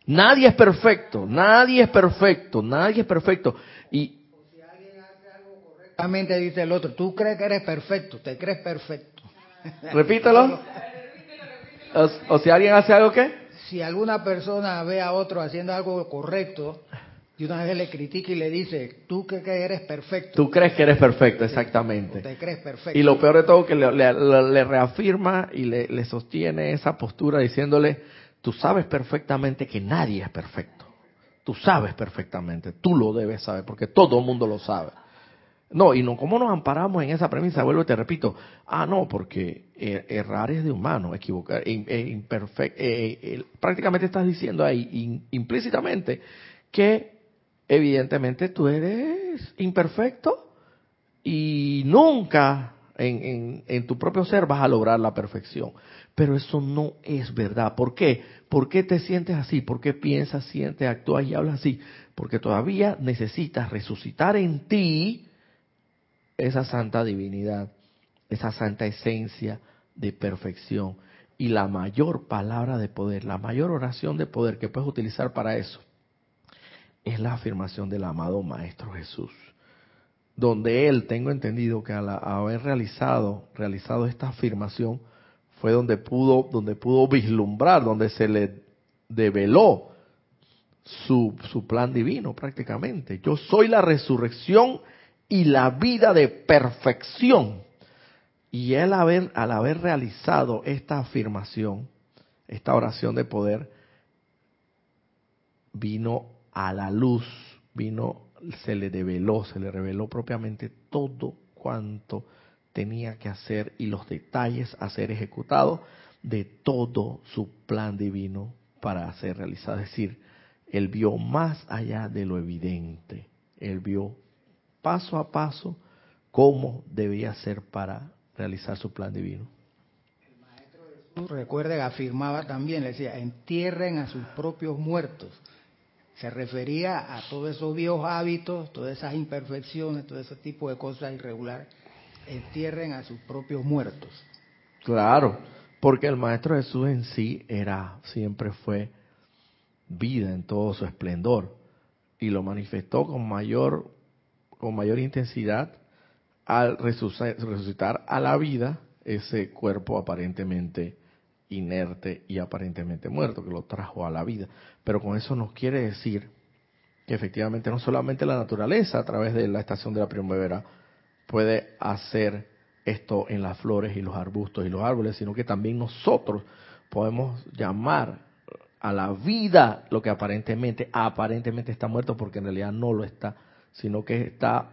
Nadie es perfecto, nadie es perfecto, nadie es perfecto. Y si alguien hace algo correctamente, dice el otro, tú crees que eres perfecto, te crees perfecto. Repítelo. O, o si alguien hace algo, ¿qué? Si alguna persona ve a otro haciendo algo correcto, y una vez le critica y le dice, tú que, eres perfecto. Tú crees que eres perfecto, exactamente. Te crees perfecto. Y lo peor de todo que le, reafirma y le, sostiene esa postura diciéndole, tú sabes perfectamente que nadie es perfecto. Tú sabes perfectamente, tú lo debes saber, porque todo el mundo lo sabe. No, y no, ¿cómo nos amparamos en esa premisa? Vuelvo y te repito. Ah, no, porque er, errar es de humano, equivocar, imperfecto. Eh, eh, prácticamente estás diciendo ahí implícitamente que evidentemente tú eres imperfecto y nunca en, en, tu propio ser vas a lograr la perfección. Pero eso no es verdad. ¿Por qué? ¿Por qué te sientes así? ¿Por qué piensas, sientes, actúas y hablas así? Porque todavía necesitas resucitar en ti esa santa divinidad, esa santa esencia de perfección. Y la mayor palabra de poder, la mayor oración de poder que puedes utilizar para eso es la afirmación del amado Maestro Jesús, donde él, tengo entendido que al haber realizado, realizado esta afirmación, fue donde pudo, donde pudo vislumbrar, donde se le develó su, su plan divino prácticamente. Yo soy la resurrección y la vida de perfección. Y él haber, al haber realizado esta afirmación, esta oración de poder, vino a la luz vino, se le develó, se le reveló propiamente todo cuanto tenía que hacer y los detalles a ser ejecutados de todo su plan divino para ser realizado. Es decir, él vio más allá de lo evidente. Él vio paso a paso cómo debía ser para realizar su plan divino. El maestro Jesús, recuerde, afirmaba también, le decía, entierren a sus propios muertos se refería a todos esos viejos hábitos, todas esas imperfecciones, todo ese tipo de cosas irregulares, entierren a sus propios muertos. Claro, porque el Maestro Jesús en sí era, siempre fue vida en todo su esplendor y lo manifestó con mayor, con mayor intensidad al resucitar a la vida ese cuerpo aparentemente inerte y aparentemente muerto, que lo trajo a la vida. Pero con eso nos quiere decir que efectivamente no solamente la naturaleza a través de la estación de la primavera puede hacer esto en las flores y los arbustos y los árboles, sino que también nosotros podemos llamar a la vida lo que aparentemente, aparentemente está muerto, porque en realidad no lo está, sino que está,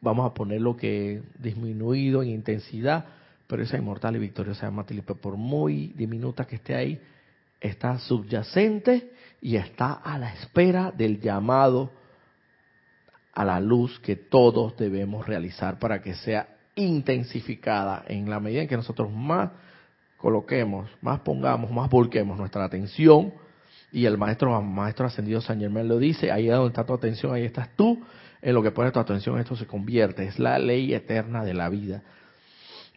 vamos a poner lo que disminuido en intensidad, pero esa inmortal y victoriosa llama por muy diminuta que esté ahí, está subyacente y está a la espera del llamado a la luz que todos debemos realizar para que sea intensificada en la medida en que nosotros más coloquemos, más pongamos, más volquemos nuestra atención y el maestro maestro ascendido San Germán lo dice, ahí es donde está tu atención, ahí estás tú, en lo que pones tu atención esto se convierte, es la ley eterna de la vida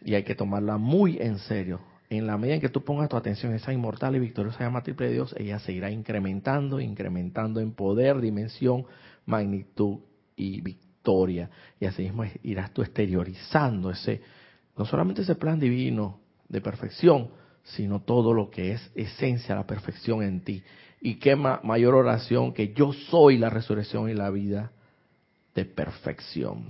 y hay que tomarla muy en serio. En la medida en que tú pongas tu atención en esa inmortal y victoriosa llama triple de Dios, ella se irá incrementando, incrementando en poder, dimensión, magnitud y victoria. Y así mismo irás tú exteriorizando ese, no solamente ese plan divino de perfección, sino todo lo que es esencia, la perfección en ti. Y qué mayor oración que yo soy la resurrección y la vida de perfección.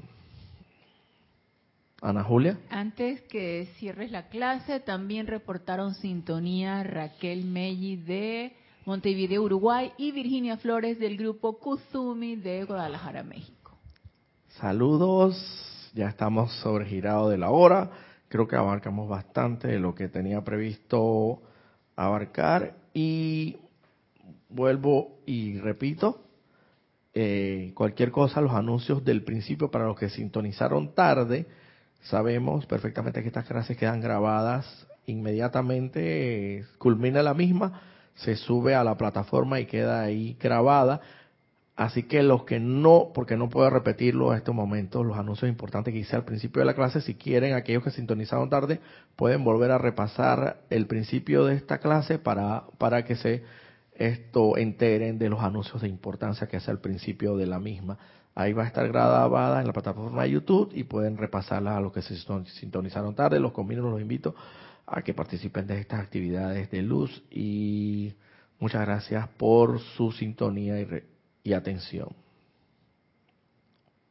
Ana Julia. Antes que cierres la clase, también reportaron sintonía Raquel Melli de Montevideo, Uruguay, y Virginia Flores del grupo Kuzumi de Guadalajara, México. Saludos, ya estamos sobregirados de la hora. Creo que abarcamos bastante de lo que tenía previsto abarcar y vuelvo y repito, eh, cualquier cosa, los anuncios del principio para los que sintonizaron tarde, Sabemos perfectamente que estas clases quedan grabadas inmediatamente, culmina la misma, se sube a la plataforma y queda ahí grabada. Así que los que no, porque no puedo repetirlo en estos momentos, los anuncios importantes que hice al principio de la clase, si quieren, aquellos que sintonizaron tarde, pueden volver a repasar el principio de esta clase para, para que se esto enteren de los anuncios de importancia que hace al principio de la misma. Ahí va a estar grabada en la plataforma de YouTube y pueden repasarla a los que se sintonizaron tarde. Los convino, los invito a que participen de estas actividades de luz y muchas gracias por su sintonía y, y atención.